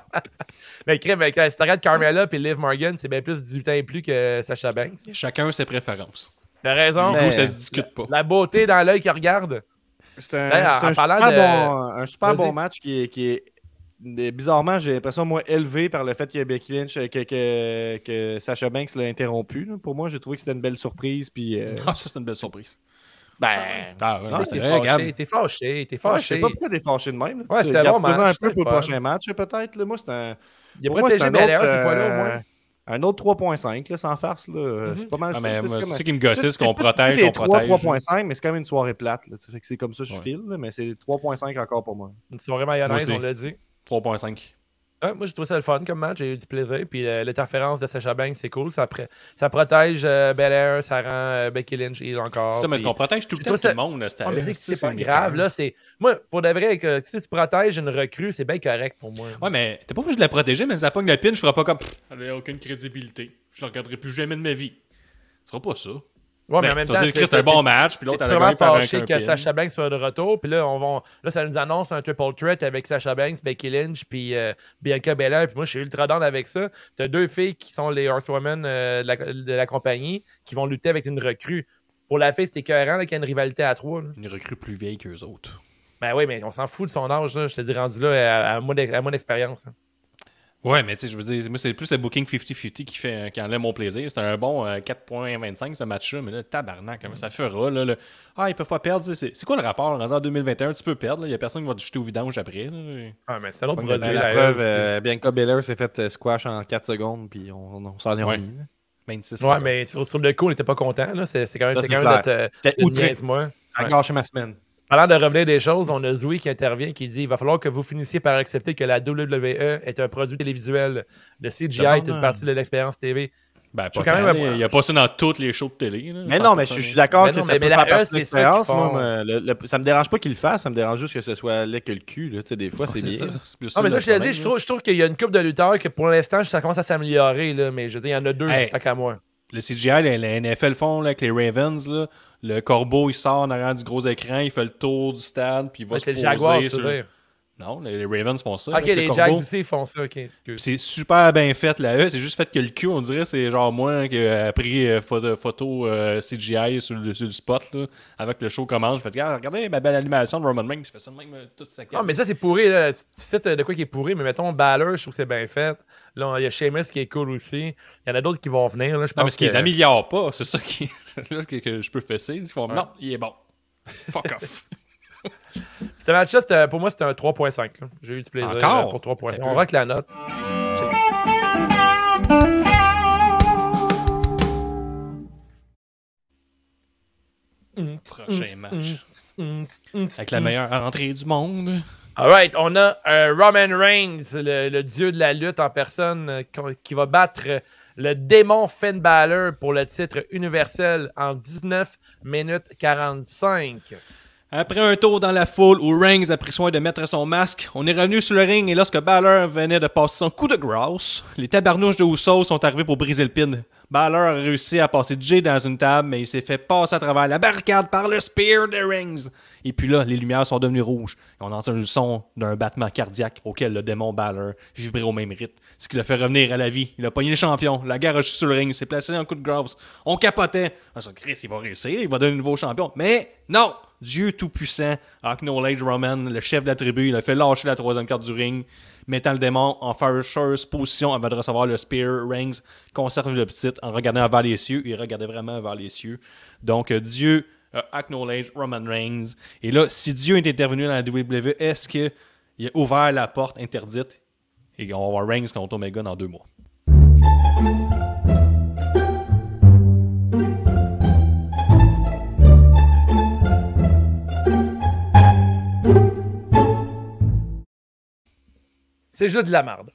Mais crème, mais quand si tu regardes Carmella et Liv Morgan, c'est bien plus 18 ans et plus que Sacha Banks. Chacun ses préférences. T'as raison. Du Mais- coup, ça se discute pas. La beauté dans l'œil qui regarde. C'est un, D'ailleurs, c'est en un super, de- bon, un super bon match qui est, qui est bizarrement, j'ai l'impression, moi, élevé par le fait que Becky Lynch, que, que, que Sacha Banks l'a interrompu. là. Pour moi, j'ai trouvé que c'était une belle surprise. Puis, euh, Ah, ça, c'est une belle surprise. ben, Ah, ouais, Non, T'es c'est vrai, Gab. fâché, t'es fâché, t'es ouais, je fâché. sais pas pourquoi t'es fâché de même. là. Ouais, c'était un bon match, un peu c'était pour le prochain match, peut-être. là. Moi, c'est un. Il a protégé un Belair autre, cette fois-là, au euh, moins. Un autre 3.5, là, sans farce. Là. Mhm. C'est pas mal Ah, mais c'est comme ça qui me gossait, c'est qu'on protège, on 3, protège. 3.5, mais c'est quand même une soirée plate. là. Ça fait que c'est comme ça que je Ouais. file, mais c'est 3.5 encore pour moi. Une soirée mayonnaise, on l'a dit. 3.5. Ah, moi, j'ai trouvé ça le fun comme match, j'ai eu du plaisir. Puis euh, l'interférence de Sacha Banks, c'est cool. Ça, ça protège euh, Belair, ça rend euh, Becky Lynch heal encore. Ça, mais puis- qu'on protège tout le J'ai temps trouvé tout le ça- monde, cette Ah, année? c'est Ça, pas grave, là. Moi, pour de vrai, que si tu protèges une recrue, c'est bien correct pour moi. Ouais, mais t'es pas obligé de la protéger, mais si elle pogne le pin, je ferai pas comme. Elle a aucune crédibilité. Je la regarderai plus jamais de ma vie. Ce sera pas ça. Ouais, mais en même temps, c'est un bon match, puis l'autre, elle a vraiment gagné par un que. Sacha Banks soit de retour. Puis là, on va, là, ça nous annonce un triple threat avec Sacha Banks, Becky Lynch, puis euh, Bianca Belair. Puis moi, je suis ultra down avec ça. T'as deux filles qui sont les Horsewomen euh, de, la, compagnie qui vont lutter avec une recrue. Pour la fille, c'est écœurant là, qu'il y a une rivalité à trois. Une recrue plus vieille qu'eux autres. Ben oui, mais on s'en fout de son âge. Là. Je te dis, rendu là, à, moins d'ex- à moins d'expérience. Ouais, mais tu sais, je veux dire, moi, c'est plus le booking 50-50 qui, fait, qui enlève mon plaisir. C'était un bon euh, 4.25 ce match-là, mais là, tabarnak, comment ça fera, là, le- Ah, ils peuvent pas perdre. C'est c'est quoi le rapport? En 2021, tu peux perdre, il y a personne qui va te jeter au vidange après. là. Ah, mais c'est un autre pas produit. grave. Ben, la la preuve, euh, Bianca Belair s'est fait euh, squash en 4 secondes, puis on, on s'en est Ouais. remis. là. 26. Ouais, mais sur, sur le coup, on n'était pas content. là. C'est c'est quand même, Ça, c'est c'est quand même de outré. niaise-moi. Ça a Ouais. gâché ma semaine. Parlant de revenir des choses, on a Zoui qui intervient, qui dit il va falloir que vous finissiez par accepter que la WWE est un produit télévisuel. Le CGI est une partie de l'expérience TV. Ben, pas quand même Il y a pas ça dans toutes les shows de télé. là, Mais non, mais je, je suis d'accord Mais que non, ça mais- peut mais la faire E, partie de l'expérience. ça me dérange pas qu'ils le fassent, ça me dérange juste que ce soit laid que le cul. Là. Des fois, c'est bien. Ah, mais ça, je te dit, je là. trouve, je trouve qu'il y a une coupe de lutteurs que pour l'instant, ça commence à s'améliorer. là, Mais je veux dire, il y en a deux, Hey. tant qu'à moi. Le CGI, les, les NFL font là, avec les Ravens. Là, le corbeau, il sort en arrière du gros écran, il fait le tour du stade, puis il va Ouais, se c'est le poser Jaguar, tu sur- veux dire? Non, les, Ravens font ça. Ok, les. Jags aussi, font ça. C'est super bien fait là E, c'est juste fait que le cul, on dirait, c'est genre moi qui a pris euh, photo, photo euh, CGI sur le, sur le spot là, avec le show commence. Je fais regarde, regardez ma belle animation de Roman Reigns, il fait ça de même euh, toute sa Ah, mais ça, c'est pourri. Là. Tu sais de quoi qui est pourri, mais mettons Balor, je trouve que c'est bien fait. Là, il y a Sheamus qui est cool aussi. Il y en a d'autres qui vont venir. Là, je Non, mais pense ce qu'ils améliorent pas, c'est ça qui, là que, que je peux fesser. Ils font, non, il est bon. Fuck off. Ce match-là, c'était- pour moi, c'était un 3.5. là. J'ai eu du plaisir Encore? euh, pour 3.5. T'as On rock la note. Prochain match. Avec Avec la meilleure rentrée du monde. Alright, on a euh, Roman Reigns, le, le dieu de la lutte en personne, euh, qui- va battre le démon Finn Balor pour le titre universel en 19 minutes 45. Après un tour dans la foule où Reigns a pris soin de mettre son masque, on est revenu sur le ring et lorsque Balor venait de passer son coup de grâce, les tabarnouches de Usos sont arrivés pour briser le pin. Balor a réussi à passer Jay dans une table, mais il s'est fait passer à travers la barricade par le spear de Reigns. Et puis là, les lumières sont devenues rouges. Et on entend le son d'un battement cardiaque auquel le démon Balor vibrait au même rythme. Ce qui l'a fait revenir à la vie. Il a pogné le champion. La chuté sur le ring. S'est placé en coup de grâce. On capotait. On s'est dit, Chris, il va réussir. Il va donner un nouveau champion. Mais non! Dieu Tout-Puissant, acknowledge Roman, le chef de la tribu, il a fait lâcher la troisième carte du ring, mettant le démon en first position avant de recevoir le spear. Reigns conserve le petit en regardant vers les cieux. Il regardait vraiment vers les cieux. Donc, euh, Dieu a acknowledge Roman Reigns. Et là, si Dieu est intervenu dans la WWE, est-ce qu'il a ouvert la porte interdite? Et on va voir Reigns contre Omega dans deux mois? C'est juste de la merde.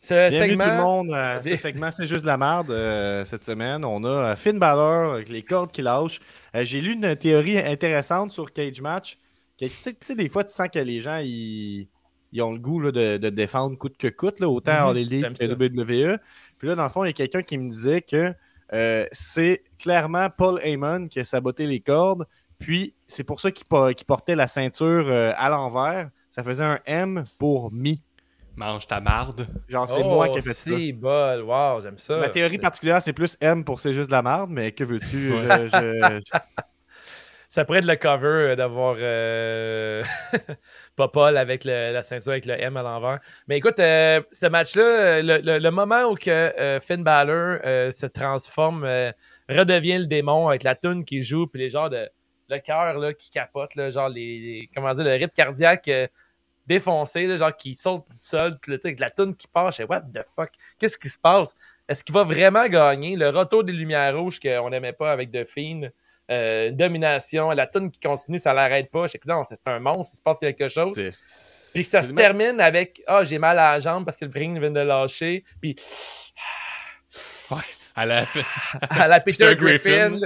Ce Bienvenue segment. tout le monde à ce segment, c'est juste de la merde. euh, cette semaine, on a euh, Finn Balor avec les cordes qui lâchent. Euh, J'ai lu une théorie intéressante sur Cage Match. que, des fois, tu sens que les gens, ils, ils ont le goût là, de, de défendre coûte que coûte, là, autant All Elite j'aime que. WWE. Puis là, dans le fond, il y a quelqu'un qui me disait que euh, c'est clairement Paul Heyman qui a saboté les cordes. Puis c'est pour ça qu'il po- qu'il portait la ceinture à l'envers. Ça faisait un M pour mi. Mange ta marde. Genre, c'est Oh, moi qui ai fait ça. c'est bol. Wow, j'aime ça. Ma théorie particulière, c'est plus M pour c'est juste de la merde, mais que veux-tu? Ouais. je- je- je- Ça pourrait être le cover euh, d'avoir euh, pas Paul avec le- la ceinture avec le M à l'envers. Mais écoute, euh, ce match-là, euh, le, le- le moment où que, euh, Finn Balor euh, se transforme, euh, redevient le démon avec la toune qui joue, puis les genres de le cœur là, qui capote, là, genre les, les- comment dire, le rythme cardiaque euh, défoncé, là, genre qui saute du sol, puis le truc la toune qui part, je sais what the fuck, qu'est-ce qui se passe? Est-ce qu'il va vraiment gagner? Le retour des lumières rouges qu'on n'aimait pas avec The Fiend, euh, domination, la toune qui continue, ça l'arrête pas. Je sais non, c'est un monstre, il se passe quelque chose. Puis que ça se termine avec Ah, j'ai mal à la jambe parce que le ring vient de lâcher. Puis À la à la Peter, Peter Griffin.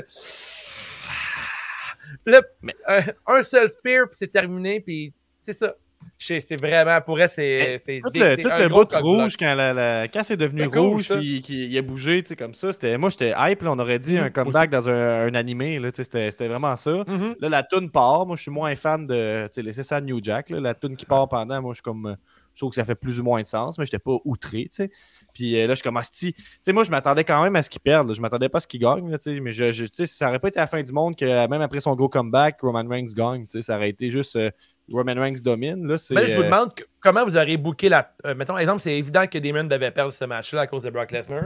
Là. Un, un seul spear, puis c'est terminé. Puis c'est ça. Je C'est vraiment, pour elle, c'est. Tout le, tout le bout rouge, quand, la- la- quand c'est devenu cool, rouge, qu'il a bougé, tu sais, comme ça, c'était, moi, j'étais hype, là, on aurait dit un comeback dans un, un animé, là, tu sais, c'était, vraiment ça. Mhm. Là, la toune part, moi, je suis moins fan de, tu sais, laisser ça à New Jack, là, la toune qui part pendant, moi, je suis comme, je trouve que ça fait plus ou moins de sens, mais j'étais pas outré, tu sais. Puis euh, là, je suis comme, asti, tu sais, moi, je m'attendais quand même à ce qu'il perde, là. je m'attendais pas à ce qu'il gagne, là, tu sais, mais je, je- tu sais, ça aurait pas été la fin du monde que, même après son gros comeback, Roman Reigns gagne, tu sais, ça aurait été juste, euh, Roman Reigns domine. Là, c'est, Mais là, je vous euh, demande que- comment vous auriez booké la. euh, mettons, exemple, c'est évident que Damon devait perdre ce match-là à cause de Brock Lesnar.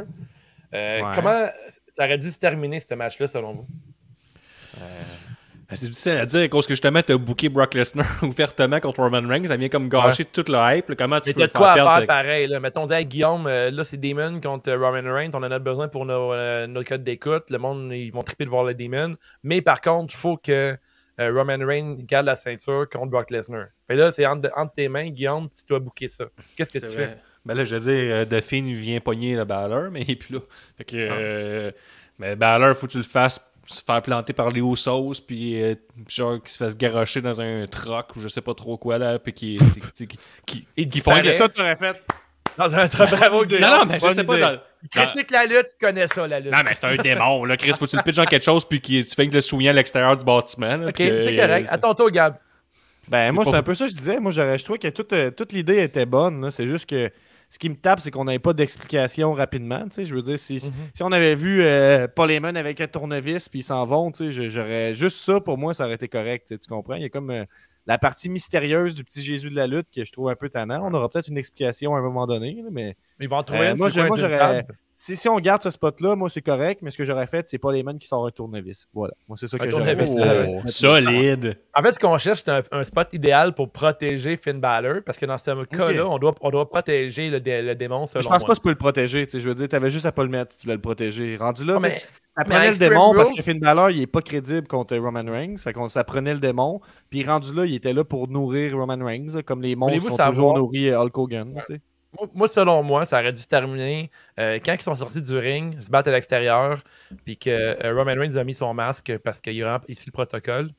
Euh, Ouais. Comment ça aurait dû se terminer, ce match-là, selon vous? Ben, C'est difficile à dire à cause que justement, t'as booké Brock Lesnar ouvertement contre Roman Reigns. Ça vient comme gâcher toute le hype. là. Comment tu Mais peux le quoi faire à perdre? faire pareil. Là. Mettons, dis, Hey, Guillaume, euh, là, c'est Damon contre euh, Roman Reigns. On en a besoin pour nos, euh, nos codes d'écoute. Le monde, ils vont triper de voir le Damon. Mais par contre, il faut que euh, Roman Reigns garde la ceinture contre Brock Lesnar. Fait là, c'est entre, entre tes mains, Guillaume, tu dois booker ça. Qu'est-ce que tu fais? Ben là, je veux dire, euh, Fiend vient pogner le Balor, mais il est plus là. Fait que, euh, mais Balor, faut que tu le fasses se faire planter par les hauts sauces, puis euh, genre qu'il se fasse garocher dans un truck ou je sais pas trop quoi, là, puis qui, qui, qui, qui, Il qui que- Ça, tu aurais fait. Dans un très bravo Non, non, mais je sais pas. Dans... Critique la lutte, tu connais ça, la lutte. Non, mais c'est un démon, là, Chris. Faut que tu le pitches dans quelque chose, puis tu fais que le souligner à l'extérieur du bâtiment. là, ok, c'est correct. À ton tour, Gab. Ben, moi, pas- c'est un peu ça que je disais. Moi, j'aurais- je trouvais que toute, euh, toute l'idée était bonne. C'est juste que ce qui me tape, c'est qu'on n'avait pas d'explication rapidement. tu sais. Je veux dire, si, Mhm. si on avait vu euh, Paul Heyman avec un tournevis puis ils s'en vont, tu sais, je- j'aurais juste ça pour moi, ça aurait été correct. Tu comprends? Il y a comme euh, la partie mystérieuse du petit Jésus de la lutte que je trouve un peu tannant. On aura peut-être une explication à un moment donné, mais Ils vont en trouver Euh, une moi, j'aurais- si, si on garde ce spot-là, moi, c'est correct. Mais ce que j'aurais fait, c'est Paul Heyman qui sort un tournevis. Voilà. Moi, c'est ça Un que j'aurais fait. Oh, solide. En fait, ce qu'on cherche, c'est un, un spot idéal pour protéger Finn Balor, parce que dans ce cas-là, on, doit, on doit protéger le, dé- le démon, selon Je pense moi. pas que tu peux le protéger. Je veux dire, tu avais juste à pas le mettre si tu voulais le protéger. Rendu là, mais- ça prenait le démon parce que Finn Balor, il est pas crédible contre Roman Reigns. Fait qu'on ça prenait le démon. Puis rendu là, il était là pour nourrir Roman Reigns, comme les monstres ont toujours nourri euh, Hulk Hogan. tu sais. Moi, selon moi, ça aurait dû se terminer euh, quand ils sont sortis du ring, se battent à l'extérieur, puis que euh, Roman Reigns a mis son masque parce qu'il a suit le protocole.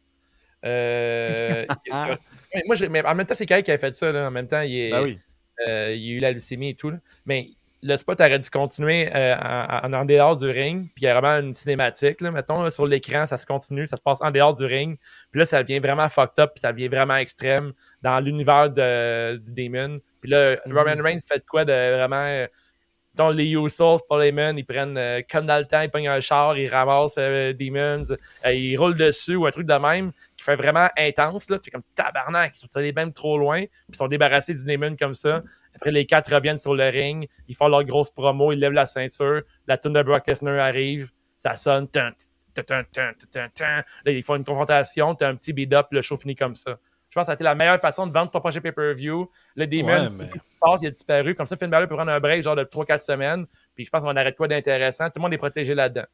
Euh, moi, mais en même temps, c'est Kyle qui a fait ça. Là. En même temps, il, est, Ben oui. il a eu la leucémie et tout. là. Mais le spot aurait dû continuer euh, en, en- dehors du ring. Puis il y a vraiment une cinématique. Là, mettons, là, sur l'écran, ça se continue, ça se passe en dehors du ring. Puis là, ça devient vraiment fucked up, puis ça devient vraiment extrême dans l'univers de- du Demon. Puis là, Mhm. Roman Reigns fait quoi de vraiment. euh, mettons, les Usos, Paul Heyman, ils prennent, euh, comme dans le temps, ils pognent un char, ils ramassent euh, Demons, ils roulent dessus ou un truc de même qui fait vraiment intense. Là. C'est comme tabarnak, ils sont allés même trop loin, puis ils sont débarrassés du Demon comme ça. Après, les quatre reviennent sur le ring, ils font leur grosse promo, ils lèvent la ceinture, la tune de Brock Lesnar arrive, ça sonne, là, ils font une confrontation, t'as un petit beat-up, le show finit comme ça. Je pense que ça a été la meilleure façon de vendre ton prochain pay-per-view. Le Demon, se passe, il a disparu. Comme ça, Finn Balor peut prendre un break genre de 3-4 semaines. Puis je pense qu'on arrête quoi d'intéressant. Tout le monde est protégé là-dedans.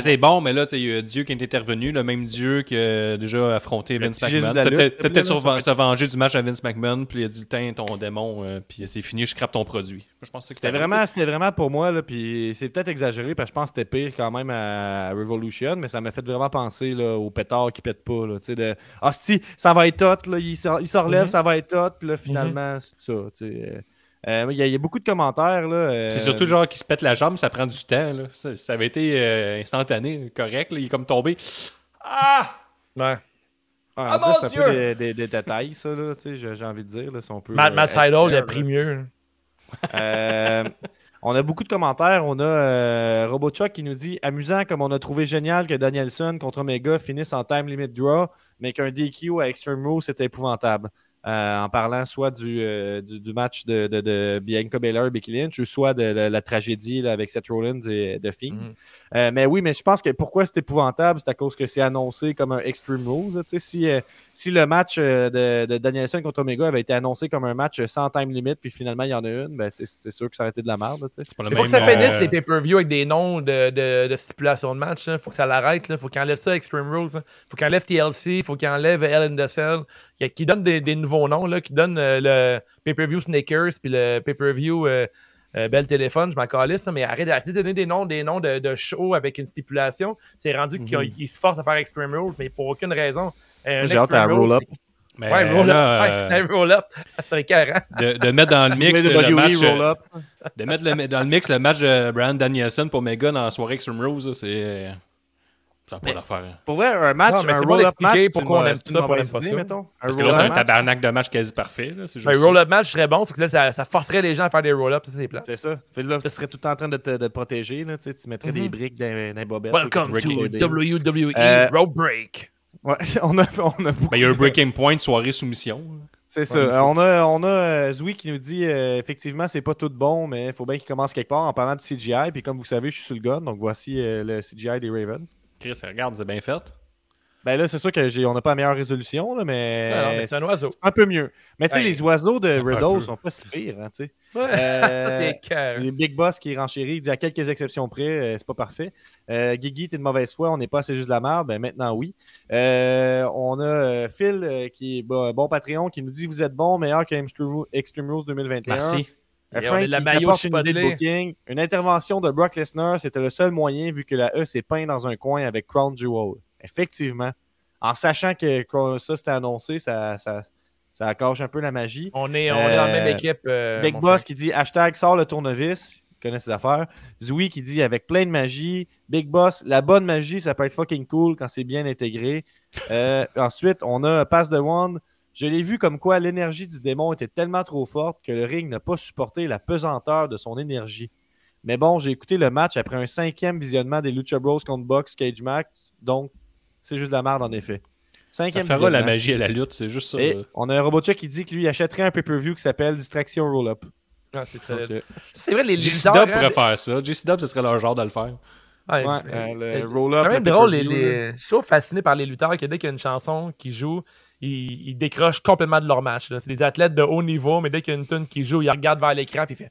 C'est bon, mais là, tu sais, il y a Dieu qui est intervenu, le même Dieu qui a déjà affronté Vince McMahon. C'était peut-être sur- se venger du match à Vince McMahon, puis il a dit Tiens, ton démon, euh, puis c'est fini, je crappe ton produit. Je pense que C'était vraiment, c'était vraiment pour moi, là, puis c'est peut-être exagéré, parce que je pense que c'était pire quand même à Revolution, mais ça m'a fait vraiment penser là, au pétard qui pète pas. Là, tu sais, de Ah, si, ça va être hot, là, il, se, relève, Mhm. ça va être hot, puis là, finalement, c'est ça. Euh, Il y, a- il y a beaucoup de commentaires. là, euh, C'est surtout le genre qui se pète la jambe, ça prend du temps. Là. Ça, ça avait été euh, instantané, correct. là, il est comme tombé. Ah! Ouais. ah, Ah, ça, mon c'est un peu Dieu! des, des- des détails, ça, là, tu sais, j'ai j'ai envie de dire. Là, si on peut, Matt, euh, Matt Sydal, il a pris là. mieux. Euh, on a beaucoup de commentaires. On a euh, RoboChuck qui nous dit Amusant comme on a trouvé génial que Danielson contre Omega finisse en time limit draw, mais qu'un DQ à Extreme Rules c'était épouvantable. Euh, en parlant soit du, euh, du, du match de, de, de Bianca Belair et Becky Lynch, ou soit de la, la tragédie là, avec Seth Rollins et The Fiend. Mhm. Euh, mais oui, mais je pense que pourquoi c'est épouvantable, c'est à cause que c'est annoncé comme un Extreme Rules. là. Tu sais, Si, euh, si le match euh, de, de Danielson contre Omega avait été annoncé comme un match sans time limit, puis finalement il y en a une, ben, c'est sûr que ça aurait été de la merde. C'est pas le Il faut que ça finisse euh, les pay-per-view avec des noms de, de, de stipulation de match. Il faut que ça l'arrête. Il faut qu'il enlève ça Extreme Rules. Il faut qu'il enlève TLC. Il faut qu'il enlève Hell in the Cell. Qui, qui donne des, des nouveaux noms. Là, qui donne euh, le pay-per-view Sneakers puis le pay-per-view euh, euh, Belle Téléphone. Je m'en calisse. ça, Mais arrête d'arrêter de donner des noms, des noms de, de show avec une stipulation. C'est rendu qu'ils ont- ils se forcent à faire Extreme Rules, mais pour aucune raison. Un J'ai hâte à roll-up. c'est- mais Ouais, roll-up. là, Ouais, euh, un roll-up. Ça serait carré. de, de mettre dans le mix le WWE match, euh, roll-up. de mettre le- dans le mix le match de Brian Danielson pour Mega dans la soirée Extreme là, c'est euh, ça n'a pas d'affaire. Pour vrai, un match, Non, mais un c'est roll-up match, c'est pourquoi on aime c'est ça, pourquoi on aime pas idée, ça. mettons. Parce que là, c'est un tabarnak de match quasi parfait. là, C'est Un juste roll-up match serait bon, sauf que là, ça, ça forcerait les gens à faire des roll-ups. C'est plat. C'est ça. Fait que là, tu serais tout le temps en train de te, de te protéger. Là, tu sais, tu mettrais des Mhm. briques dans, dans les bobettes. Welcome to. WWE Euh, Road Break. Ouais, on a, on a beaucoup. Ben, il y a un breaking point, soirée soumission. C'est ça. Ouais, on a, on a euh, Zoui qui nous dit euh, effectivement, c'est pas tout bon, mais il faut bien qu'il commence quelque part en parlant du CGI. Puis comme vous savez, je suis sur le gun, donc voici euh, le CGI des Ravens. Chris, regarde, c'est bien fait. Ben là, c'est sûr qu'on n'a pas la meilleure résolution, là, mais, Non, non, mais c'est un oiseau. un peu mieux. Mais tu sais, Ouais. les oiseaux de. Riddle sont pas si pires, hein, tu sais. Euh, ça, c'est. Les Big Boss qui renchérit, il dit à quelques exceptions près, euh, c'est pas parfait. Euh, Guigui, t'es de mauvaise foi, on n'est pas assez juste de la merde. Ben maintenant, oui. Euh, on a euh, Phil, qui est bon, bon Patreon, qui nous dit Vous êtes bon, meilleur que Extreme Rules 2021. Merci. Frank on est de la maillot une idée de booking. Une intervention de Brock Lesnar, c'était le seul moyen vu que la E s'est peint dans un coin avec Crown Jewel. Effectivement. En sachant que, que ça c'était annoncé, ça, ça, ça accroche un peu la magie. On est, on est dans la même Euh, équipe. euh, Big Boss frère. qui dit hashtag sort le tournevis. Il connaît ses affaires. Zoui qui dit avec plein de magie. Big Boss, la bonne magie, ça peut être fucking cool quand c'est bien intégré. Euh, ensuite, on a Pass the Wand. Je l'ai vu comme quoi l'énergie du démon était tellement trop forte que le ring n'a pas supporté la pesanteur de son énergie. Mais bon, j'ai écouté le match après un cinquième visionnement des Lucha Bros contre Box Cage Match, donc c'est juste de la merde en effet. Ça Cinquième fera la magie à la lutte, c'est juste ça. Et on a un Robotcha qui dit que lui achèterait un pay-per-view qui s'appelle Distraction Roll-Up. Ah, c'est ça. Vrai, les JC lutteurs, Dub hein, pourrait faire ça. JC Dub, ce serait leur genre de le faire. Ouais, euh, le roll-up, C'est quand même le drôle. Les, Je suis toujours fasciné par les lutteurs que dès qu'il y a une chanson qui joue, ils, ils décrochent complètement de leur match. là. C'est des athlètes de haut niveau, mais dès qu'il y a une tune qui joue, ils regardent vers l'écran et ils font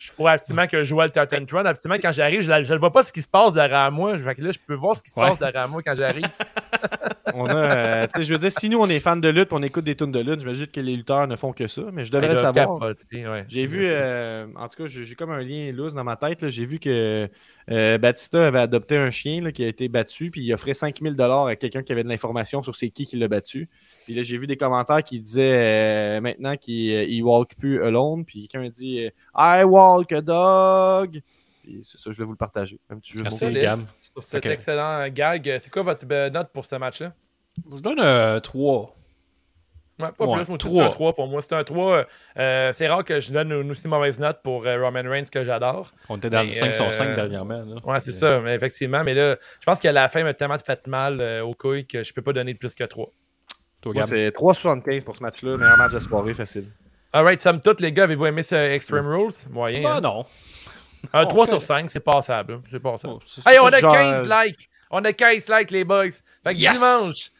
Je faut absolument que je joue le Tartan Tron. Absolument, quand j'arrive, je ne vois pas ce qui se passe derrière moi. Que là, je peux voir ce qui se Ouais. passe derrière moi quand j'arrive. On a, euh, je veux dire, si nous on est fans de lutte, on écoute des tunes de lutte, j'imagine que les lutteurs ne font que ça, mais je devrais savoir. ouais. J'ai vu, euh, en tout cas, j'ai comme un lien loose dans ma tête. J'ai vu que euh, Batista avait adopté un chien là, qui a été battu, puis il offrait 5000 dollars à quelqu'un qui avait de l'information sur c'est qui qui l'a battu. Puis là, j'ai vu des commentaires qui disaient maintenant qu'il il walk plus alone, puis quelqu'un dit I walk a dog. Puis c'est ça, je voulais vous le partager. Un petit jeu de Merci. Solide. Gab. Sur cet excellent gag. C'est quoi votre euh, note pour ce match-là? Je donne euh, 3. Ouais, pas Ouais, plus. Moi, c'est un 3 pour moi. C'est un 3. Euh, c'est rare que je donne une aussi mauvaise note pour euh, Roman Reigns que j'adore. On était dans Mais, le 5 sur 5 euh, dernièrement. là. Ouais, c'est ça, mais effectivement. Mais là, je pense que la fin m'a tellement fait mal euh, aux couilles que je peux pas donner plus que 3. Toi, Moi, c'est 3,75 pour ce match-là. Meilleur match de soirée, facile. Alright, somme toute, les gars, avez-vous aimé ce Extreme Rules? Moyen. Ah hein? non. Un oh, 3 correct. sur 5, c'est passable. hein. C'est passable. Oh, Hey, on a genre, 15 euh, likes! On a 15 likes, les boys. Fait que Yes! dimanche,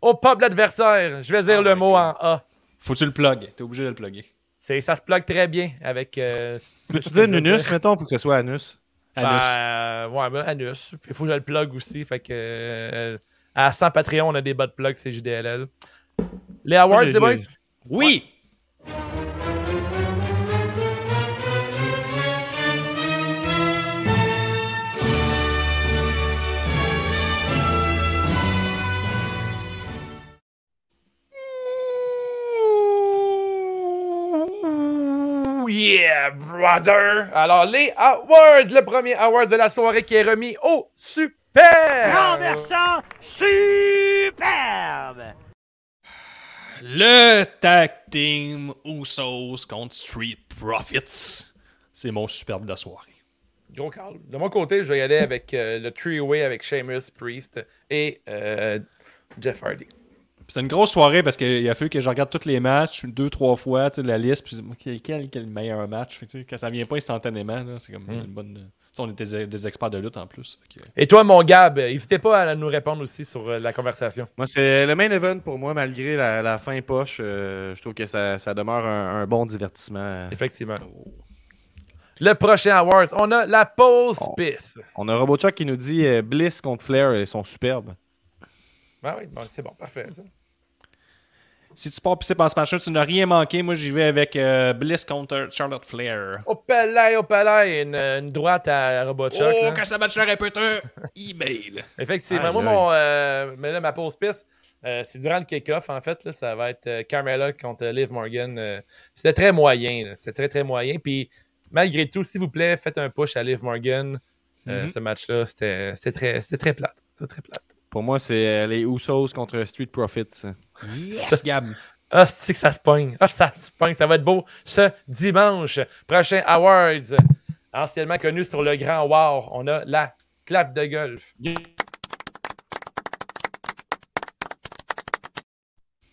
au pub l'adversaire, je vais dire Oh le mot God. en A. Faut que tu le plug. T'es obligé de le plugger. C'est, ça se plug très bien avec. Euh, Peux-tu dire Nunus, mettons, pour que ce soit Anus? Anus. Ben, ouais, ben, Anus. Il faut que je le plug aussi. Fait que. euh, à 100 Patreon, on a des bas de plug, c'est JDLL. Les awards, les boys? oui! Yeah, brother! Alors, les awards, le premier award de la soirée qui est remis au super! Renversant superbe! Le tag team Usos contre Street Profits. C'est mon superbe de la soirée. Gros Carl. De mon côté, je vais y aller avec euh, le three-way avec Sheamus, Priest et euh, Jeff Hardy. C'est une grosse soirée parce qu'il a fallu que je regarde tous les matchs deux, trois fois, tu sais, la liste. Puis quel, quel, quel meilleur match? Fait que, tu sais, quand ça vient pas instantanément, là, c'est comme une bonne. on était des, des experts de lutte en plus. Et toi, mon Gab, n'hésitez pas à nous répondre aussi sur euh, la conversation. Moi, c'est le main event pour moi, malgré la, la fin poche. euh, je trouve que ça, ça demeure un, un bon divertissement. Effectivement. Le prochain Awards, on a la pause Oh. pisse. On a Robochuck qui nous dit euh, Bliss contre Flair, ils sont superbes. Ben oui, bon, c'est bon, parfait. Ça. Si tu pars pisser par ce match-là, tu n'as rien manqué. Moi, j'y vais avec euh, Bliss contre Charlotte Flair. Au palais, au palais, une, une droite à Robotchuck. oh, là. quand ça match là répète un email. Effectivement. Aïe, Moi, mon, euh, mais là, ma pause piste, euh, c'est durant le kick-off, en fait. Là, ça va être euh, Carmella contre Liv Morgan. euh, C'était très moyen. C'était très, très moyen. Puis, malgré tout, s'il vous plaît, faites un push à Liv Morgan. Euh, Mhm. Ce match-là, c'était très, très plate. C'était très plate. Pour moi, c'est euh, les Usos contre Street Profits. Yes, Gab. Ah, c'est que ça se pogne. Ah, ça se pogne. Ça va être beau ce dimanche. Prochain Awards, anciennement connu sur le Grand War, on a la clap de golf.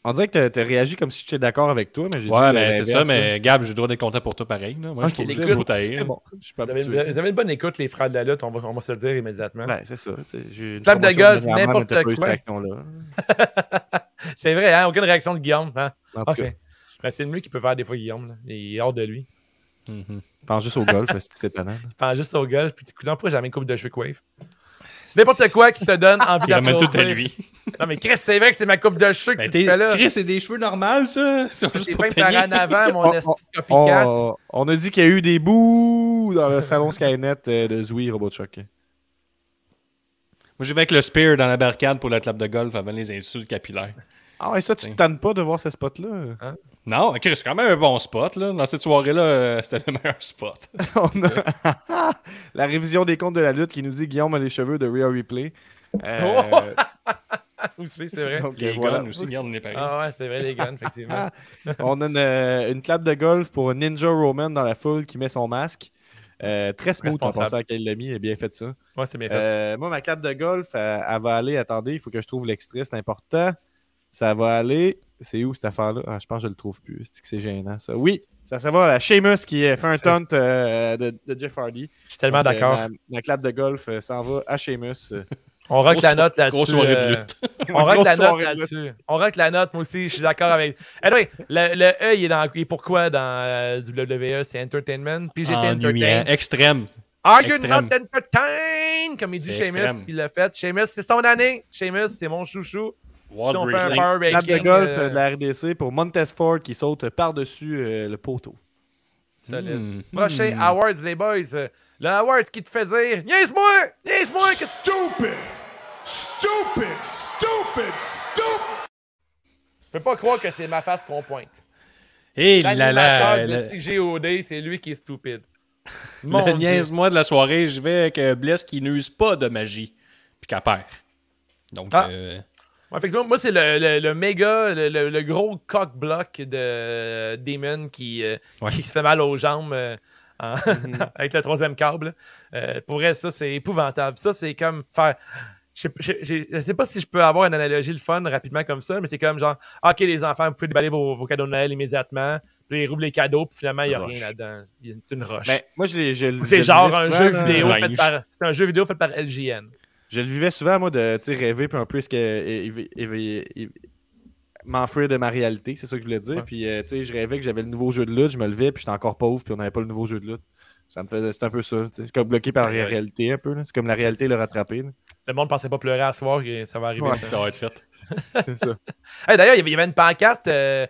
On dirait que tu as réagi comme si j'étais d'accord avec toi, mais j'ai dit Ouais, mais c'est ça, mais Gab, j'ai le droit d'être content pour toi pareil. là. Moi, je trouve que bon. Je suis pas Vous avez, habitué. vous avez une bonne écoute, les frères de la lutte, on va, on va se le dire immédiatement. Ouais, c'est ça. Clap de golf, n'importe quoi. C'est vrai, hein? Aucune réaction de Guillaume. Hein? Ok. Ben, c'est lui qui peut faire des fois Guillaume. Là. Il est hors de lui. Mhm. pense juste au golf, c'est c'est étonnant. Pense juste au golf, puis tu coup, pourquoi jamais une coupe de Shockwave? N'importe quoi qui te donne envie Il ramène tout à lui. Non, mais Chris, c'est vrai que c'est ma coupe de cheveux que Mais tu fais là. Chris, c'est des cheveux normaux, ça? Sont juste C'est pas pas par en avant, mon on- copycat. On, on a dit qu'il y a eu des bouts dans le salon Skynet euh, de Zoui Robotchuck. Moi, j'y vais avec le spear dans la barricade pour la clap de golf avant les insultes capillaires. Ah ouais, ça, tu te tannes pas de voir ce spot-là? Non, ok, c'est quand même un bon spot. Là. Dans cette soirée-là, euh, c'était le meilleur spot. On a la révision des comptes de la lutte qui nous dit Guillaume a les cheveux de Real Replay. Euh, Aussi, c'est vrai. donc, Les euh, voilà. guns aussi, regarde, on est pareil. Ah ouais, c'est vrai, les guns, effectivement. On a une, euh, une clap de golf pour Ninja Roman dans la foule qui met son masque. Euh, très smooth en Responsable. pensant à qu'elle l'a mis, elle a bien fait ça. Ouais, c'est bien fait. Euh, moi, ma clap de golf, elle, elle va aller. Attendez, il faut que je trouve l'extrait, c'est important. Ça va aller. C'est où cette affaire-là? Ah, Je pense que je le trouve plus. C'est que c'est gênant, ça. Oui, ça, ça va à Sheamus qui euh, fait un taunt euh, de, de Jeff Hardy. Je suis tellement euh, d'accord. ma, ma clap de golf euh, s'en va à Sheamus. euh. On rock la note là-dessus. Grosse soirée de euh, lutte. On rock Grosse la note là-dessus. On rock la note, moi aussi, je suis d'accord avec. Anyway, le, le E, il est, dans, il est pourquoi dans euh, WWE C'est entertainment? Puis j'ai été Ennuyant. entertain. Extrême. Are you extrême. not entertained? Comme il dit puis il l'a fait. Sheamus, c'est son année. Sheamus, c'est mon chouchou. Si on fait un power de golf euh, de la RDC pour Montez Ford qui saute par-dessus euh, le poteau. solide. Hmm. Prochain awards, les boys. Le awards qui te fait dire Niaise-moi! Niaise-moi! qu'est-ce que Stupid! Stupid! Stupid! Stupid! Je peux pas croire que c'est ma face qu'on pointe. Et là, de le, CGOD, c'est lui qui est stupide. Mon niaise-moi de la soirée, je vais avec euh, Bless qui n'use pas de magie. Puis qu'elle perd. Donc, Ah. euh, Ouais, effectivement, moi, c'est le, le, le méga, le, le- le gros cock-block de Demon qui, euh, Ouais. qui se fait mal aux jambes euh, en- avec le troisième câble. Euh, pour elle, ça, c'est épouvantable. Ça, c'est comme faire. Je sais, je- je- je sais pas si je peux avoir une analogie le fun rapidement comme ça, mais c'est comme genre, OK, les enfants, vous pouvez déballer vos, vos cadeaux de Noël immédiatement. Puis ils rouvrent les cadeaux, puis finalement, il n'y a Roche. rien là-dedans. Il y a- C'est une roche. Ben, moi, je, l'ai- je, c'est genre un jeu là. vidéo fait par. C'est un jeu vidéo fait par LGN. Je le vivais souvent, moi, de tu sais, rêver puis un peu ce que. M'enfuir de ma réalité, c'est ça que je voulais dire. Ouais. Puis, euh, tu sais, je rêvais que j'avais le nouveau jeu de lutte, je me levais, puis j'étais encore pauvre, puis on n'avait pas le nouveau jeu de lutte. Ça me faisait. C'est un peu ça. C'est comme bloqué par la réalité, un peu. C'est comme la réalité le rattraper. là. Le monde pensait pas pleurer à soir, et ça va arriver. Ouais. ça va être fait. C'est ça. Hey, D'ailleurs, il y avait- une pancarte. euh,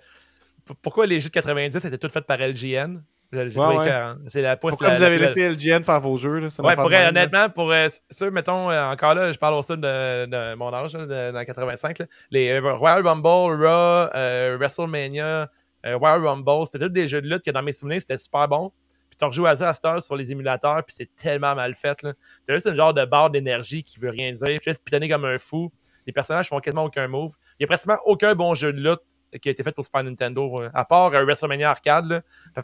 pourquoi les jeux de 90 étaient toutes faites par LGN Ouais, ouais. C'est la Pourquoi la- vous avez la- laissé LGN faire vos jeux là? Ouais, pour là. honnêtement, pour euh, ceux, mettons, euh, encore là, je parle aussi de, de mon âge, là, de- dans 85, là, les Royal Rumble, Raw, WrestleMania, Royal Rumble, c'était tous des jeux de lutte que dans mes souvenirs, c'était super bon. Puis tu rejoues à ça sur les émulateurs, puis c'est tellement mal fait. là. T'as juste un genre de barre d'énergie qui veut rien dire, juste pitonner comme un fou. Les personnages font quasiment aucun move. Il n'y a pratiquement aucun bon jeu de lutte qui a été fait pour Super Nintendo, euh, à part euh, WrestleMania Arcade, là,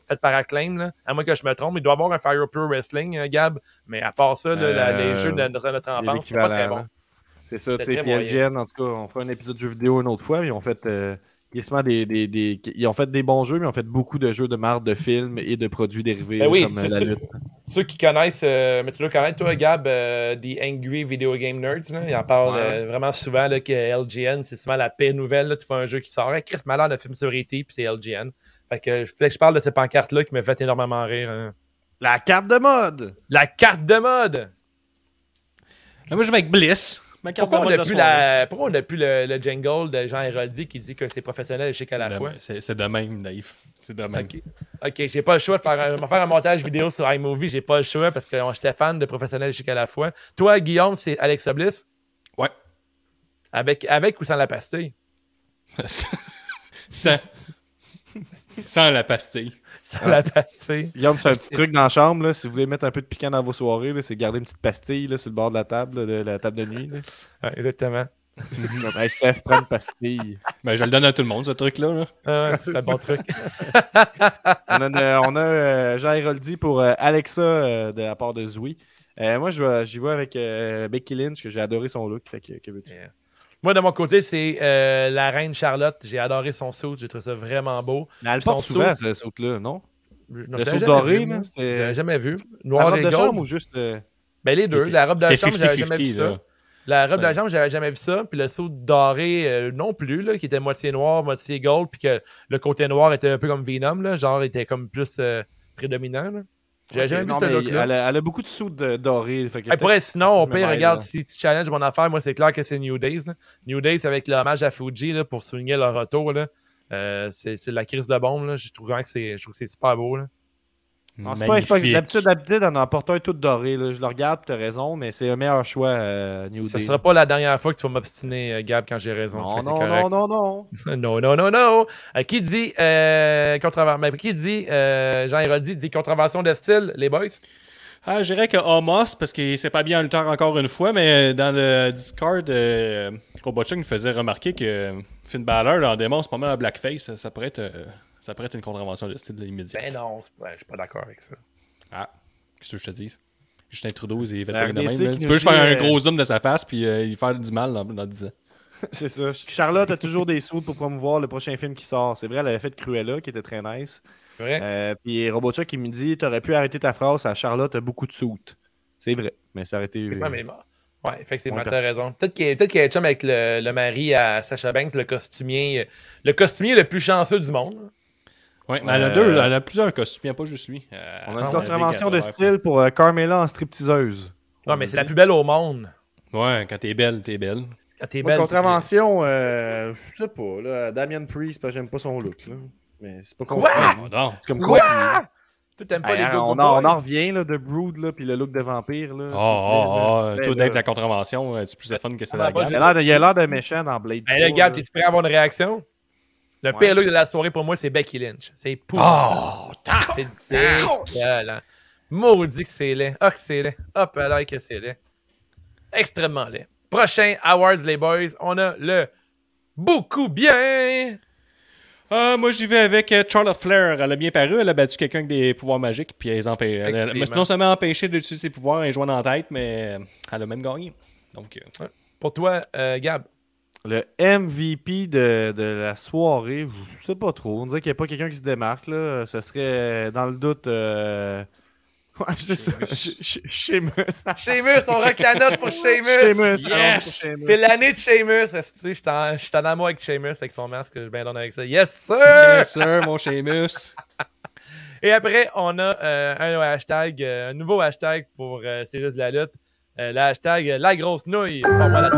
fait- par Acclaim, là. à moins que je me trompe. Il doit y avoir un Fire Pro Wrestling, euh, Gab, mais à part ça, là, la- les jeux de notre, notre enfance, c'est pas très bon. C'est ça, C'est tu sais. en tout cas, on fera un épisode de jeu vidéo une autre fois. Ils ont fait. euh, quasiment des, des, des- Ils ont fait des bons jeux, mais ils ont fait beaucoup de jeux de marque de films et de produits dérivés Ben oui, comme euh, la ça. lutte. Ceux qui connaissent, euh, mais tu dois connaître, toi, Gab, euh, des Angry Video Game Nerds. Là. Ils en parlent Ouais. euh, vraiment souvent là, que LGN, c'est souvent la paix nouvelle. Là. Tu fais un jeu qui sort. Hey, Chris Malade, le film sur E.T., puis c'est LGN. Fait que je voulais que je parle de ces pancartes-là qui me fait énormément rire. hein. La carte de mode! La carte de mode! Mais moi, je vais avec Bliss. Ma carte Pourquoi on n'a de plus, soirée. la... Pourquoi on n'a plus le, le jingle de Jean Héroldi qui dit que c'est professionnel et chic à la C'est de- fois? C'est c'est de même, Dave. C'est de même. Ok, ok, j'ai pas le choix de faire un, de faire un montage vidéo sur iMovie, j'ai pas le choix parce que j'étais fan de professionnel et chic à la fois. Toi, Guillaume, c'est Alexa Bliss? Ouais. Avec, avec ou sans la pastille? sans, sans la pastille. Sans la pastille. Guillaume, c'est un petit truc dans la chambre, là, si vous voulez mettre un peu de piquant dans vos soirées, c'est garder une petite pastille là, sur le bord de la table, là, de la table de nuit. là. Ouais, exactement. Hey, Steph, prends une pastille. Ben, je le donne à tout le monde, ce truc-là. là. Ah, c'est un bon truc. On a, euh, on a euh, Jean Héroldi pour euh, Alexa euh, de la part de Zoui. Euh, moi, j'y vais avec euh, Becky Lynch, que j'ai adoré son look. Fait que, que veux-tu? Moi, de mon côté, c'est euh, la reine Charlotte. J'ai adoré son saut. J'ai trouvé ça vraiment beau. Mais elle Son porte souvent, ce saut-là, non? Le saut doré, J'avais jamais vu. La Noir robe et de gold. chambre ou juste... euh, Ben, les deux. La robe de chambre, j'avais jamais vu 50-50, ça. La robe de Ça- chambre, j'avais jamais vu ça. Puis le saut doré euh, non plus, là, qui était moitié noir, moitié gold. Puis que le côté noir était un peu comme Venom, là, genre, était comme plus prédominant. là. Ok, jamais vu. Elle, a- elle a beaucoup de sous de dorés. Fait que vrai, sinon, me pire, regarde, là. si tu challenges mon affaire, moi, c'est clair que c'est New Days. là. New Days avec l'hommage à Fuji là, pour souligner leur retour. Euh, c'est la crise de bombe. Là. Je trouve vraiment que c'est je trouve que c'est super beau. Là. Non, c'est pas, pas-. D'habitude, d'habitude, on en porte un tout doré. Là. Je le regarde, tu as raison, mais c'est un meilleur choix, euh, New Ce Day. sera pas la dernière fois que tu vas m'obstiner, euh, Gab, quand j'ai raison. Non, non, correct. non, non, non. non, non, non, non. Euh, qui dit euh, mais Qui dit euh, Jean Héroldi dit contravention de style, les boys? Ah, je dirais que Homos, parce qu'il s'est pas bien en lutteur encore une fois, mais dans le Discord, euh, Robotchuk nous faisait remarquer que Finn Balor, en démon, c'est pas mal un blackface. Ça, ça pourrait être, euh, ça pourrait être une contravention de style immédiate. Ben non, ouais, je suis pas d'accord avec ça. Ah, qu'est-ce que je te dis? Justin Trudeau, il fait pas de même. là. Tu peux juste faire un euh, gros zoom de sa face puis euh, il faire du mal dans, dans 10 ans. C'est ça. Charlotte a toujours des sous pour promouvoir le prochain film qui sort. C'est vrai, elle avait fait Cruella, qui était très nice. Vrai? Euh, puis Robotchuk, qui me dit T'aurais pu arrêter ta phrase à Charlotte a beaucoup de sous. C'est vrai, mais ça aurait été. Mais bon. Ouais, effectivement, t'as raison. Peut-être qu'il peut qu'elle est chum avec le, le mari à Sacha Banks, le costumier, le costumier le plus chanceux du monde. Ouais, mais elle a Euh, deux, elle a plusieurs costumes, pas juste lui. Euh, On a une Ah, contravention de style pour euh, Carmela en stripteaseuse. Non, mais c'est la plus belle au monde. Ouais, quand t'es belle, t'es belle. Quand t'es belle. contravention, euh, je sais pas, là, Damien Priest, parce que j'aime pas son look. Là. Mais c'est pas Quoi? compliqué. Non. C'est comme Quoi? quoi? Tu t'aimes pas Hey, les on, en, on en revient là, de Brood, là, puis le look de vampire. Là, Oh, oh, toi. Dave, la contravention, euh, tu plus le fun que c'est Ah, la bah, gamme. Il a l'air de- il a l'air de méchant dans Blade. 3, Gab, là. t'es prêt à avoir une réaction? Le Ouais. pire look de la soirée pour moi, c'est Becky Lynch. C'est pour. Oh, C'est dégueulant. Maudit que c'est laid. Ah, que c'est laid. Hop, alors que c'est laid. Extrêmement laid. Prochain Awards, les boys, on a le beaucoup bien. Ah, moi, j'y vais avec euh, Charlotte Flair. Elle a bien paru. Elle a battu quelqu'un avec des pouvoirs magiques. Puis elle, empê- elle, elle, non seulement empêché d'utiliser ses pouvoirs et jouant en tête, mais elle a même gagné. Donc, euh, Pour toi, euh, Gab? Le MVP de, de la soirée, je sais pas trop. On dirait qu'il n'y a pas quelqu'un qui se démarque. Là. Ce serait, dans le doute. Euh... Ouais, c'est ça. Sheamus. Sheamus, on rock la note pour Sheamus. Sheamus, Yes! C'est l'année de Sheamus. Je suis en- amour avec Sheamus, avec son masque. Je bien donné avec ça. Yes, sir! yes, sir, mon Sheamus. Et après, on a euh, un hashtag, euh, un nouveau hashtag pour euh, C'est juste de la lutte. Euh, le hashtag euh, La grosse nouille. Pour la.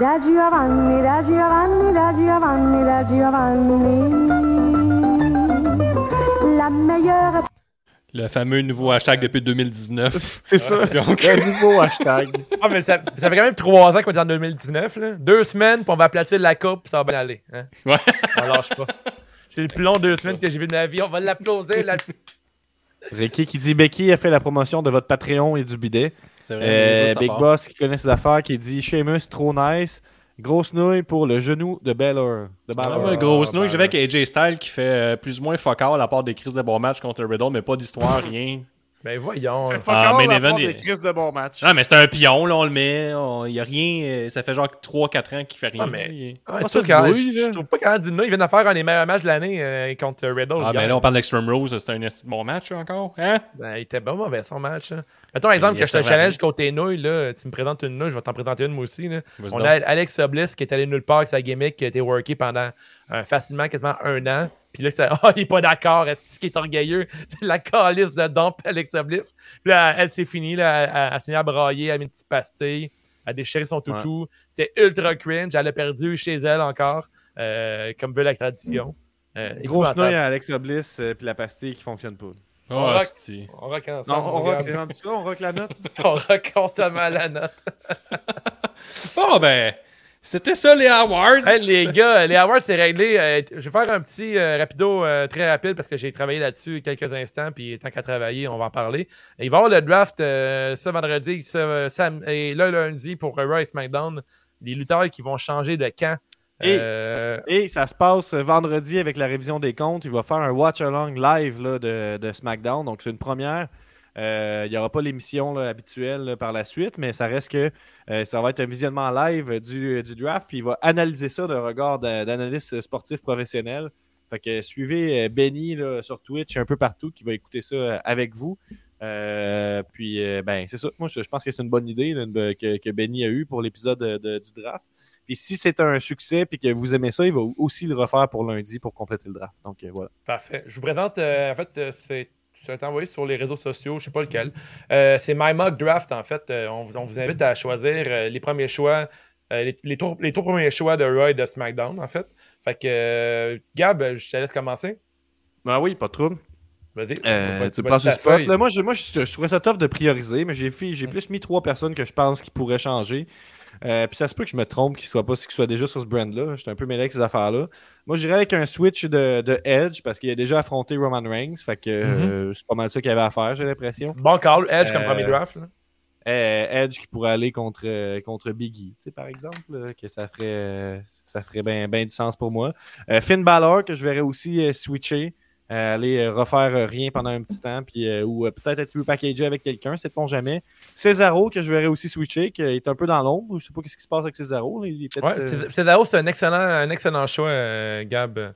Da Giovanni, da Giovanni, da Giovanni, da Giovanni. La meilleure Le fameux nouveau hashtag depuis 2019. C'est ça. Donc, Un nouveau hashtag. Ah, mais ça, ça fait quand même trois ans qu'on est en 2019. Là. Deux semaines, puis on va aplatir la coupe, puis ça va bien aller. Hein? Ouais. On lâche pas. C'est le plus long deux semaines que j'ai vu de ma vie. On va l'applaudir. La... Ricky qui dit Becky a fait la promotion de votre Patreon et du bidet. c'est vrai. Euh, Big part. Boss qui connaît ses affaires qui dit Sheamus trop nice. Grosse nouille pour le genou de Baylor. De Ah, Balor. moi, le gros snow, ben, j'avais avec AJ Styles qui fait euh, plus ou moins fuck all à part des crises de bon match contre Riddle, mais pas d'histoire, rien. Ben voyons. Ah, main event, il- des crises de bon match. Ah, mais c'est un pion, là, on le met. Il y a rien. euh, ça fait genre 3-4 ans qu'il fait rien. Ah, mais- Il- Ah, Pas c'est ça bruit, je, là. je trouve pas qu'Andy Dino, il vient de faire un des meilleurs matchs de l'année euh, contre Riddle. Ah, ben là, on parle d'Extreme Rose, c'était un bon match encore. Hein? Ben, il était pas mauvais son match. hein. Mettons, exemple, Il que je te challenge contre tes nouilles, là, tu me présentes une nouille, je vais t'en présenter une moi aussi. Là. On donc. a Alex Oblis qui est allé nulle part avec sa gimmick, qui a été worké pendant euh, facilement quasiment un an. Puis là, c'est Ah, il est pas d'accord, est-ce qu'il est orgueilleux? C'est la calice de dump, Alex Oblis. Puis là, elle, c'est fini, là, elle, elle, elle s'est à brailler, elle a mis une petite pastille, elle a déchiré son toutou. C'est ultra cringe, elle a perdu chez elle encore, euh, comme veut la tradition. Euh, Grosse nouille à Alexa Bliss euh, puis la pastille qui fonctionne pas. Oh, rock. esti. On rock ensemble. Non, on rock, regarde. c'est rendu ça, on rock la note? on rock constamment la note. Bon, ben, c'était ça les awards. Hey, les gars, les awards, c'est réglé. Euh, je vais faire un petit euh, rapido euh, très rapide parce que j'ai travaillé là-dessus quelques instants. Puis tant qu'à travailler, on va en parler. Il va y avoir le draft euh, ce vendredi ce, sam- et le lundi pour euh, Raw et SmackDown. Les lutteurs qui vont changer de camp. Et- Euh, Et ça se passe vendredi avec la révision des comptes. Il va faire un watch-along live là, de, de SmackDown. Donc, c'est une première. Euh, Il n'y aura pas l'émission habituelle par la suite, mais ça reste que euh, ça va être un visionnement live du, du draft, puis il va analyser ça d'un regard d'a- d'analyste sportif professionnel. Fait que suivez euh, Benny sur Twitch un peu partout qui va écouter ça avec vous. Puis ben c'est ça. Moi je, pense que c'est une bonne idée que, Benny a eu pour l'épisode de- de- du draft. Puis si c'est un succès puis que vous aimez ça, il va aussi le refaire pour lundi pour compléter le draft. Donc voilà. Parfait. Je vous présente, en fait, c'est. Ça a été envoyé sur les réseaux sociaux, je sais pas lequel. Euh, c'est My Mock Draft, en fait. Euh, on, vous, on vous invite à choisir euh, les premiers choix, euh, les, les, trois, les trois premiers choix de Roy de SmackDown, en fait. Fait que, euh, Gab, je te laisse commencer. Ben oui, pas de trouble. Vas-y. Euh, tu passes spot. Là, moi, je, moi je, je trouvais ça tough de prioriser, mais j'ai j'ai plus mis trois personnes que je pense qui pourraient changer. Euh, puis ça se peut que je me trompe, qu'ils soient pas, qu'ils soient déjà sur ce brand-là. J'étais un peu mêlé avec ces affaires-là. Moi, j'irais avec un switch de, de Edge parce qu'il a déjà affronté Roman Reigns. Fait que euh, c'est pas mal ça qu'il avait à faire, j'ai l'impression. Bon call, Edge comme Euh, premier draft. là. Edge qui pourrait aller contre, contre Biggie, tu sais, par exemple, que ça ferait, ça ferait bien du sens pour moi. Finn Balor, que je verrais aussi switcher, aller euh, refaire euh, rien pendant un petit temps, puis, euh, ou euh, peut-être être repackagé avec quelqu'un, sait-on jamais. Cesaro, que je verrais aussi switcher, qui est un peu dans l'ombre. Je sais pas ce qui se passe avec Cesaro. il est Ouais, c'est- Cesaro, c'est un excellent, un excellent choix, Gab.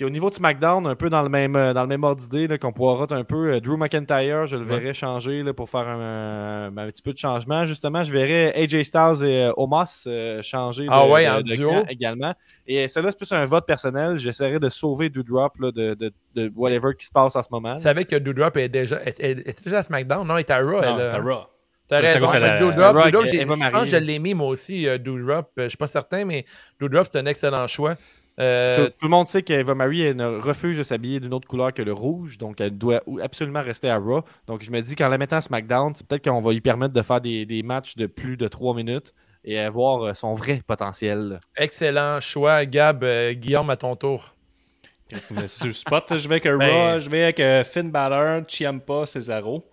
Puis au niveau de SmackDown, un peu dans le même, euh, dans le même ordre d'idée, qu'on pourra un peu. euh, Drew McIntyre, je le Ouais. verrais changer là, pour faire un, un- un petit peu de changement. Justement, je verrais AJ Styles et euh, Omos euh, changer de, Ah ouais, de- en de duo. camp également. Et cela, c'est plus un vote personnel. J'essaierai de sauver Doudrop là, de, de, de whatever qui se passe en ce moment. Tu savais que Doudrop est déjà, est, est- était déjà à SmackDown? Non, il était à Raw. Non, elle, t'as Raw. T'as raison. je pense que je l'ai mis moi aussi, euh, Doudrop. Euh, Je suis pas certain, mais Doudrop, c'est un excellent choix. Euh, Tout, tout le monde sait qu'Eva Marie elle ne refuse de s'habiller d'une autre couleur que le rouge, donc elle doit absolument rester à Raw. Donc je me dis qu'en la mettant à SmackDown, c'est peut-être qu'on va lui permettre de faire des, des matchs de plus de 3 minutes et avoir euh, son vrai potentiel. excellent choix, Gab. Euh, Guillaume, à ton tour. Tu sur le spot? Je vais avec Ben- Raw, je vais avec Finn Balor, Ciampa, Cesaro.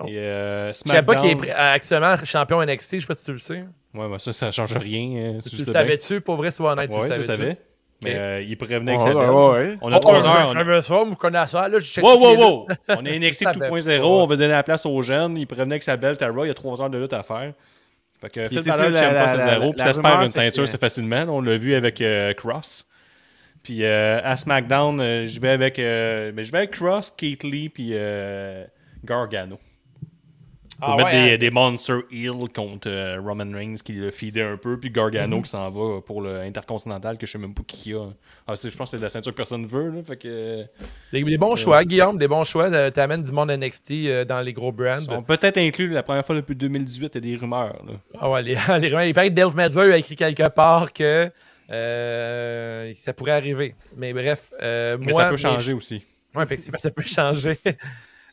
Oh. Et euh, pas qui est actuellement champion NXT, je sais pas si tu le sais. Ouais, mais ça, ça change rien. euh, Tu, tu le savais-tu, pour vrai, sois honnête, tu Ouais, le je savais-tu? savais. Mais euh, il prévenait ouais, belle. ouais. On a Oh, trois heures. Je on- savais ça, vous connaissez ça. Là, je check Wow, les wow, luttes. wow! On est NXT Ça fait 2.0, pas. on veut donner la place aux jeunes. Il prévenait que sa belle Tara, il y a 3 heures de lutte à faire. Fait que Puis, Finn tu sais, Balor, la- Ciampa, la- Cesaro, la- puis la ça se perd rumeur, une c'est ceinture, que- c'est facilement. On l'a vu avec euh, Cross. Puis euh, à SmackDown, euh, je vais avec euh, mais je vais avec Cross, Keith Lee, puis euh, Gargano. Pour Ah mettre ouais, des, hein. des Monster Heal contre euh, Roman Reigns qui le feedait un peu, puis Gargano Mhm. qui s'en va pour le Intercontinental que je sais même pas qui a. Ah, je pense que c'est de la ceinture que personne veut. Là, fait que, Des, des bons choix, Guillaume, des bons choix. Euh, T'amènes du monde NXT euh, dans les gros brands. ils sont peut-être inclus la première fois depuis 2018, il y a des rumeurs. là. Ah ouais, les, les rumeurs. Il paraît que Dave Meltzer a écrit quelque part que euh, ça pourrait arriver. Mais bref, euh, Mais moi, ça peut changer aussi. Oui, effectivement, ça peut changer.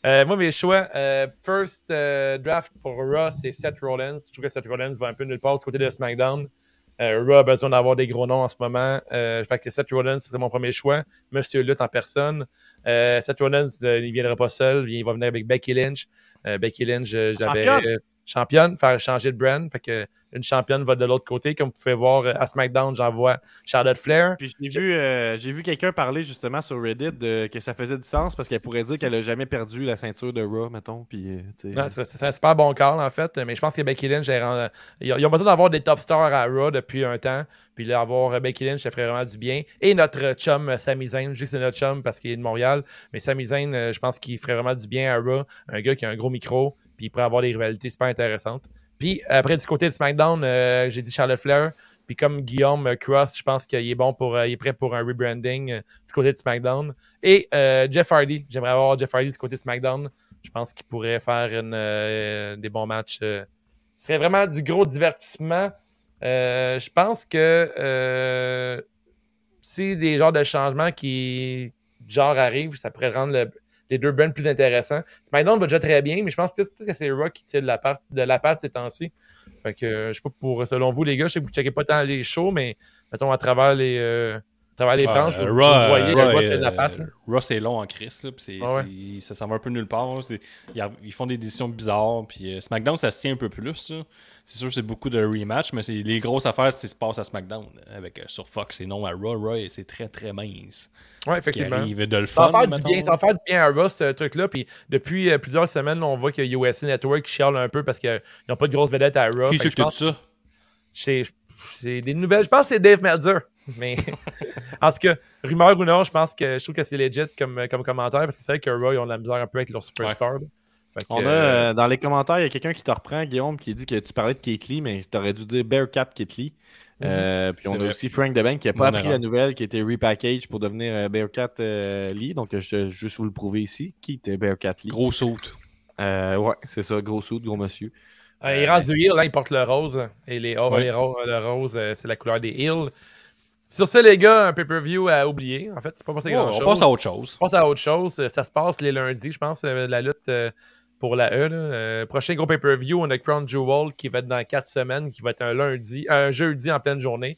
Euh, moi, mes choix, euh, first euh, draft pour Raw, c'est Seth Rollins. Je trouve que Seth Rollins va un peu nulle part du côté de SmackDown. Raw a besoin d'avoir des gros noms en ce moment. Euh, fait que Seth Rollins, c'était mon premier choix. Monsieur Lutte en personne. Seth Rollins, il ne viendra pas seul. Il va venir avec Becky Lynch. Becky Lynch, j'avais Championne. faire changer de brand. Fait que une championne va de l'autre côté. Comme vous pouvez voir à SmackDown, j'envoie Charlotte Flair. Puis j'ai vu, euh, j'ai vu quelqu'un parler justement sur Reddit de, que ça faisait du sens parce qu'elle pourrait dire qu'elle a jamais perdu la ceinture de Raw, mettons. Puis, euh, Non, c'est c'est un super bon call, en fait. Mais je pense que Becky Lynch, elle ils ont besoin d'avoir des top stars à Raw depuis un temps. Puis là, avoir Becky Lynch, ça ferait vraiment du bien. Et notre chum, Sami Zayn. Je dis que c'est notre chum parce qu'il est de Montréal. Mais Sami Zayn, euh, je pense qu'il ferait vraiment du bien à Raw. Un gars qui a un gros micro. Puis il pourrait avoir des rivalités super intéressantes. Puis après, du côté de SmackDown, euh, j'ai dit Charlotte Flair. Puis comme Guillaume Cross, je pense qu'il est bon pour, euh, il est prêt pour un rebranding euh, du côté de SmackDown. Et Jeff Hardy, j'aimerais avoir Jeff Hardy du côté de SmackDown. Je pense qu'il pourrait faire des bons matchs. Ce serait vraiment du gros divertissement. Je pense que si des genres de changements qui genre arrivent, ça pourrait rendre le- les deux brands plus intéressants. SmackDown va déjà très bien, mais je pense que plus que c'est Rock qui tire de la patte de la ces temps-ci. Fait que euh, je sais pas pour selon vous les gars, je sais que vous ne checkez pas tant les shows, mais mettons à travers les euh, à travers les Ah, planches. euh, vous, vous Raw, voyez, euh, je Raw, c'est de la euh, patte. Raw, c'est long en crise. Là, puis c'est- Ah ouais. ça s'en va un peu nulle part. Ils, font des décisions bizarres. Puis euh, SmackDown, ça se tient un peu plus. C'est sûr, c'est beaucoup de rematch, mais c'est les grosses affaires, c'est se passe à SmackDown. Avec, euh, sur Fox et non à Raw. Raw, c'est très très mince. Qui effectivement. arrive de le Ça fun. va faire du bien, ça va faire du bien à Ross, ce truc-là. Puis depuis plusieurs semaines, là, on voit que USA Network chiale un peu parce qu'ils n'ont pas de grosses vedettes à Raw. Qui je s'occupe de pense- ça? c'est c'est des nouvelles. Je pense que c'est Dave Meltzer. Mais en tout cas, rumeur ou non, je pense que je trouve que c'est legit comme, comme commentaire parce que c'est vrai que ils ont de la misère un peu avec leur superstar. là. Fait que, On a, euh, euh, dans les commentaires, il y a quelqu'un qui te reprend, Guillaume, qui dit que tu parlais de Kate Lee, mais tu aurais dû dire Bearcat Kate Lee. Euh, puis on a vrai. aussi Frank DeBank qui n'a pas Mon appris erreur. la nouvelle, qui été repackaged pour devenir euh, Bearcat euh, Lee. Donc, je vais juste vous le prouver ici. Qui était Bearcat Lee Gros saute. Euh, Ouais, c'est ça, gros soude, gros monsieur. Euh, il est rendu heel, là, il porte le rose. Et les, oh, les ro- le rose, euh, c'est la couleur des heels. Sur ce, les gars, un pay-per-view à oublier. En fait, c'est pas passé Ouais, grand-chose. on passe à autre chose. On passe à autre chose. Ça se passe les lundis, je pense, euh, la lutte euh, pour la E. là. Euh, prochain gros pay-per-view, on a Crown Jewel qui va être dans 4 semaines, qui va être un lundi, un jeudi en pleine journée.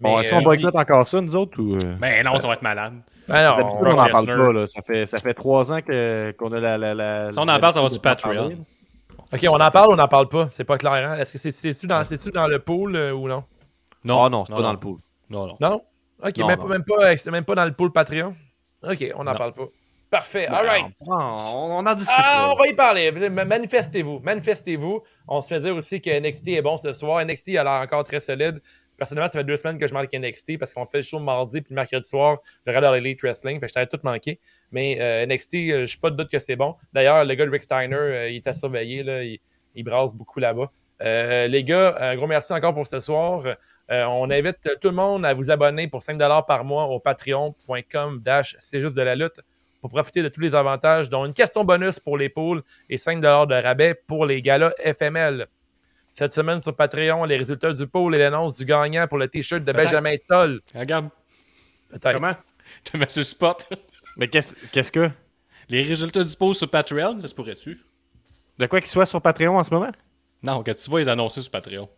Bon, est-ce euh, qu'on il boycotte encore ça, nous autres ou... euh? Ben non, ça va être malade. Ça non, on- n'en parle pas, là. Ça fait, ça fait trois ans qu'on a la, la, la- Si on en parle, ça va sur Patreon. Ok, on en parle ou on n'en parle pas? C'est pas clair. Hein? Est-ce que c'est c'est-tu dans, c'est-tu dans le pool euh, ou non? Non, Ah non, c'est pas dans le pool. Non, non. Non? Ok, Non, même, même, pas, c'est même pas dans le pool Patreon? Ok, on n'en parle pas. Parfait, alright. On, on en discute. Ah, on va y parler. Ma- Manifestez-vous. Manifestez-vous. On se fait dire aussi que NXT est bon ce soir. NXT a l'air encore très solide. Personnellement, ça fait deux semaines que je marque NXT parce qu'on fait le show mardi puis le mercredi soir. Je regarde leur Elite Wrestling. Fait que je tout manqué. Mais euh, NXT, euh, je suis pas de doute que c'est bon. D'ailleurs, le gars de Rick Steiner, euh, il est à surveiller. Là. Il, brasse beaucoup là-bas. Les gars, un gros merci encore pour ce soir. On invite tout le monde à vous abonner pour 5$ par mois au patreon.com c'est juste de la lutte pour profiter de tous les avantages, dont une question bonus pour les poules et 5$ de rabais pour les galas FML. Cette semaine sur Patreon, les résultats du pool et l'annonce du gagnant pour le t-shirt de. Benjamin Toll. Regarde, Peut-être. Comment? je te mets sur le spot. Mais qu'est-ce qu'est-ce que? Les résultats du post sur Patreon, ça se pourrait-tu? De quoi qu'il soit sur Patreon en ce moment? Non, que tu vas les annoncer sur Patreon.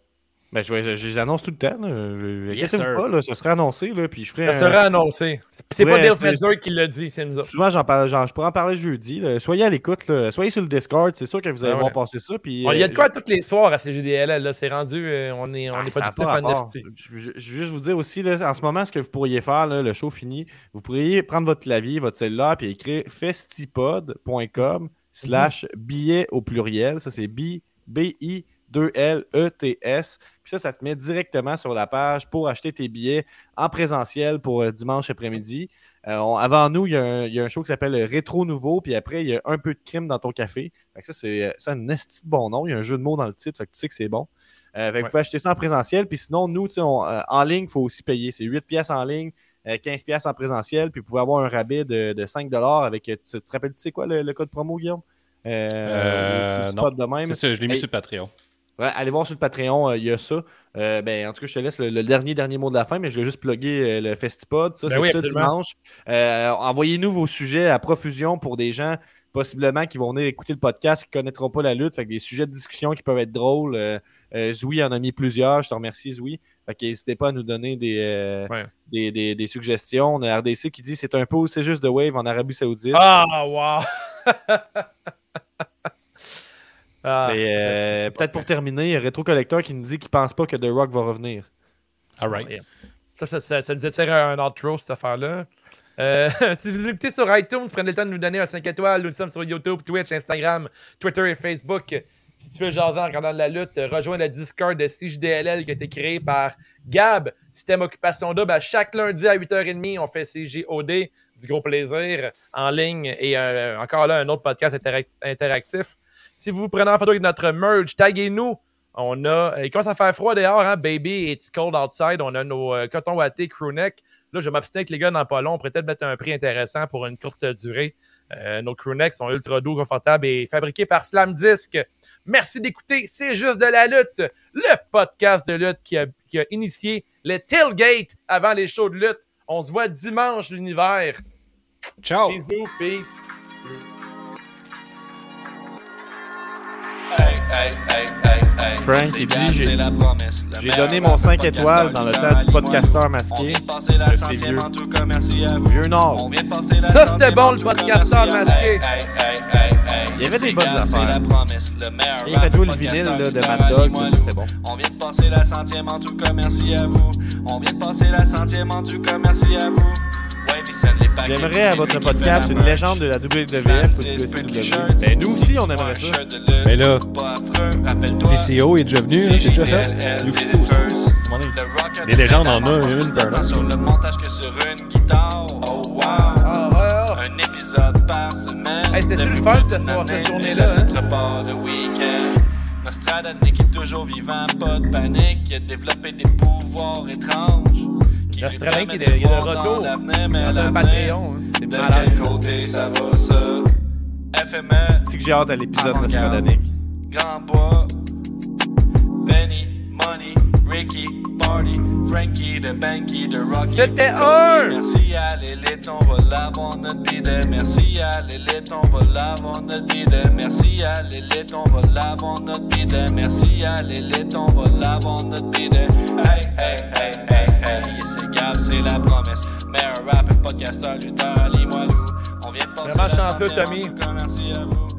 Ben, je, vais- je les annonce tout le temps. Là. Je- Yes, pas, là, ça sera annoncé. Là, puis je ferai Ça un- sera annoncé. C'est- pas Dale Meltzer qui l'a dit, c'est nous autres. Souvent, j'en parle, j'en- je pourrais en parler jeudi. là. Soyez à l'écoute. là. Soyez sur le Discord. C'est sûr que vous allez ouais. voir passer ça. Puis, On y a de euh, quoi tous les soirs à CGDLL. Là. C'est rendu, euh, on est, on Ah, est pas du tout rapport. esti. Je je- veux juste vous dire aussi, là, en ce moment, ce que vous pourriez faire, là, le show fini, vous pourriez prendre votre clavier, votre cellulaire, puis écrire festipod.com slash billet au pluriel. Ça, c'est B- B-I-2-L-E-T-S. Puis ça, ça te met directement sur la page pour acheter tes billets en présentiel pour euh, dimanche après-midi. Euh, on- avant nous, il y, a un, il y a un show qui s'appelle Rétro Nouveau, puis après, il y a un peu de crime dans ton café. Fait que ça, c'est euh, ça, un esti de bon nom. Il y a un jeu de mots dans le titre, fait que tu sais que c'est bon. Euh, fait que Ouais. Vous pouvez acheter ça en présentiel. Puis sinon, nous, on- euh, en ligne, il faut aussi payer. C'est 8 pièces en ligne, euh, 15 pièces en présentiel. Puis vous pouvez avoir un rabais de, de 5 avec. Tu, tu te rappelles, tu sais quoi le, le code promo, Guillaume? Euh, c'est non. de même. C'est ça, je l'ai mis Hey. sur Patreon. Allez voir sur le Patreon, euh, il y a ça. Euh, ben, en tout cas, je te laisse le, le dernier dernier mot de la fin, mais je vais juste plugger euh, le Festipod. Ça, Ben c'est oui, ça absolument. dimanche. Envoyez-nous vos sujets à profusion pour des gens possiblement qui vont venir écouter le podcast, qui ne connaîtront pas la lutte. Fait que des sujets de discussion qui peuvent être drôles. Euh, euh, Zoui en a mis plusieurs. Je te remercie, Zoui. Fait que n'hésitez pas à nous donner des, euh, Ouais. des, des- des suggestions. On a RDC qui dit c'est un pot, c'est juste de Wave en Arabie Saoudite. Ah, wow! Ah, euh, Peut-être pour terminer, il y a Retro Collector qui nous dit qu'il pense pas que The Rock va revenir. Alright. Ça, ça, ça, ça nous a fait un outro, cette affaire-là. Euh, si vous écoutez sur iTunes, prenez le temps de nous donner un 5 étoiles. Nous sommes sur YouTube, Twitch, Instagram, Twitter et Facebook. Si tu veux jaser en regardant de la lutte, rejoins le Discord de CJDLL qui a été créé par Gab. Système Occupation Double. À chaque lundi à 8h30, on fait CJOD, du gros plaisir, en ligne. Et euh, encore là, un autre podcast interac- interactif. Si vous vous prenez en photo avec notre merge, taguez-nous. On a, euh, il commence à faire froid dehors, hein, baby, it's cold outside. On a nos euh, cotons wattés crewneck. Là, je m'abstenir avec les gars dans pas long. On pourrait peut-être mettre un prix intéressant pour une courte durée. Euh, nos crewnecks sont ultra doux, confortables et fabriqués par Slam Disc. Merci d'écouter C'est juste de la lutte, le podcast de lutte qui a, qui a initié le tailgate avant les shows de lutte. On se voit dimanche, l'univers. Ciao! Bisous, peace. Frank, il dit, j'ai- J'ai donné mon 5 étoiles dans le temps du podcasteur masqué. Suis vieux. Vieux Nord. Ça, c'était bon, le podcasteur masqué. Il y avait des bonnes affaires. Il fait jouer le vinyle de Mad Dog, c'était bon. On vient de passer la centième en tout cas, merci à vous. On vient de passer la centième en tout cas, merci à vous. J'aimerais à votre podcast une légende de la WWF ou de WCW. Ben, nous aussi, on aimerait ça. Mais là, PCO est déjà venu, hein, c'est déjà fait. Lufisto aussi. Les légendes en ont une par là. Sur le montage que sur une guitare. Oh wow. Ouais, ouais. Un épisode par semaine. Hey, c'était-tu le fun, cette journée-là, hein? Notre part de week-end. Nostradamus est toujours vivant, pas de panique. Il a développé des pouvoirs étranges. Nostradamus qui est de, il est retour dans un Patreon. hein. C'est De malade. quel côté ça va, ça? FME, C'est que j'ai hâte à l'épisode. Nostradamus. Grand Bois, Benny, Money, Ricky, Party, Frankie, de Banky, de Rocky. C'était Tony. un! Merci à l'élite, on va l'avoir notre bidet. Merci à l'élite, on va l'avoir notre bidet. Merci à l'élite, on va l'avoir notre bidet. Merci à l'élite, on va l'avoir notre bidet. Hey, hey, hey, hey, hey, yeah, c'est la promesse. Meilleur rapper, podcasteur, lutteur, Ali Moilou. On vient de passer Vraiment chanceux, Tommy. Merci à vous.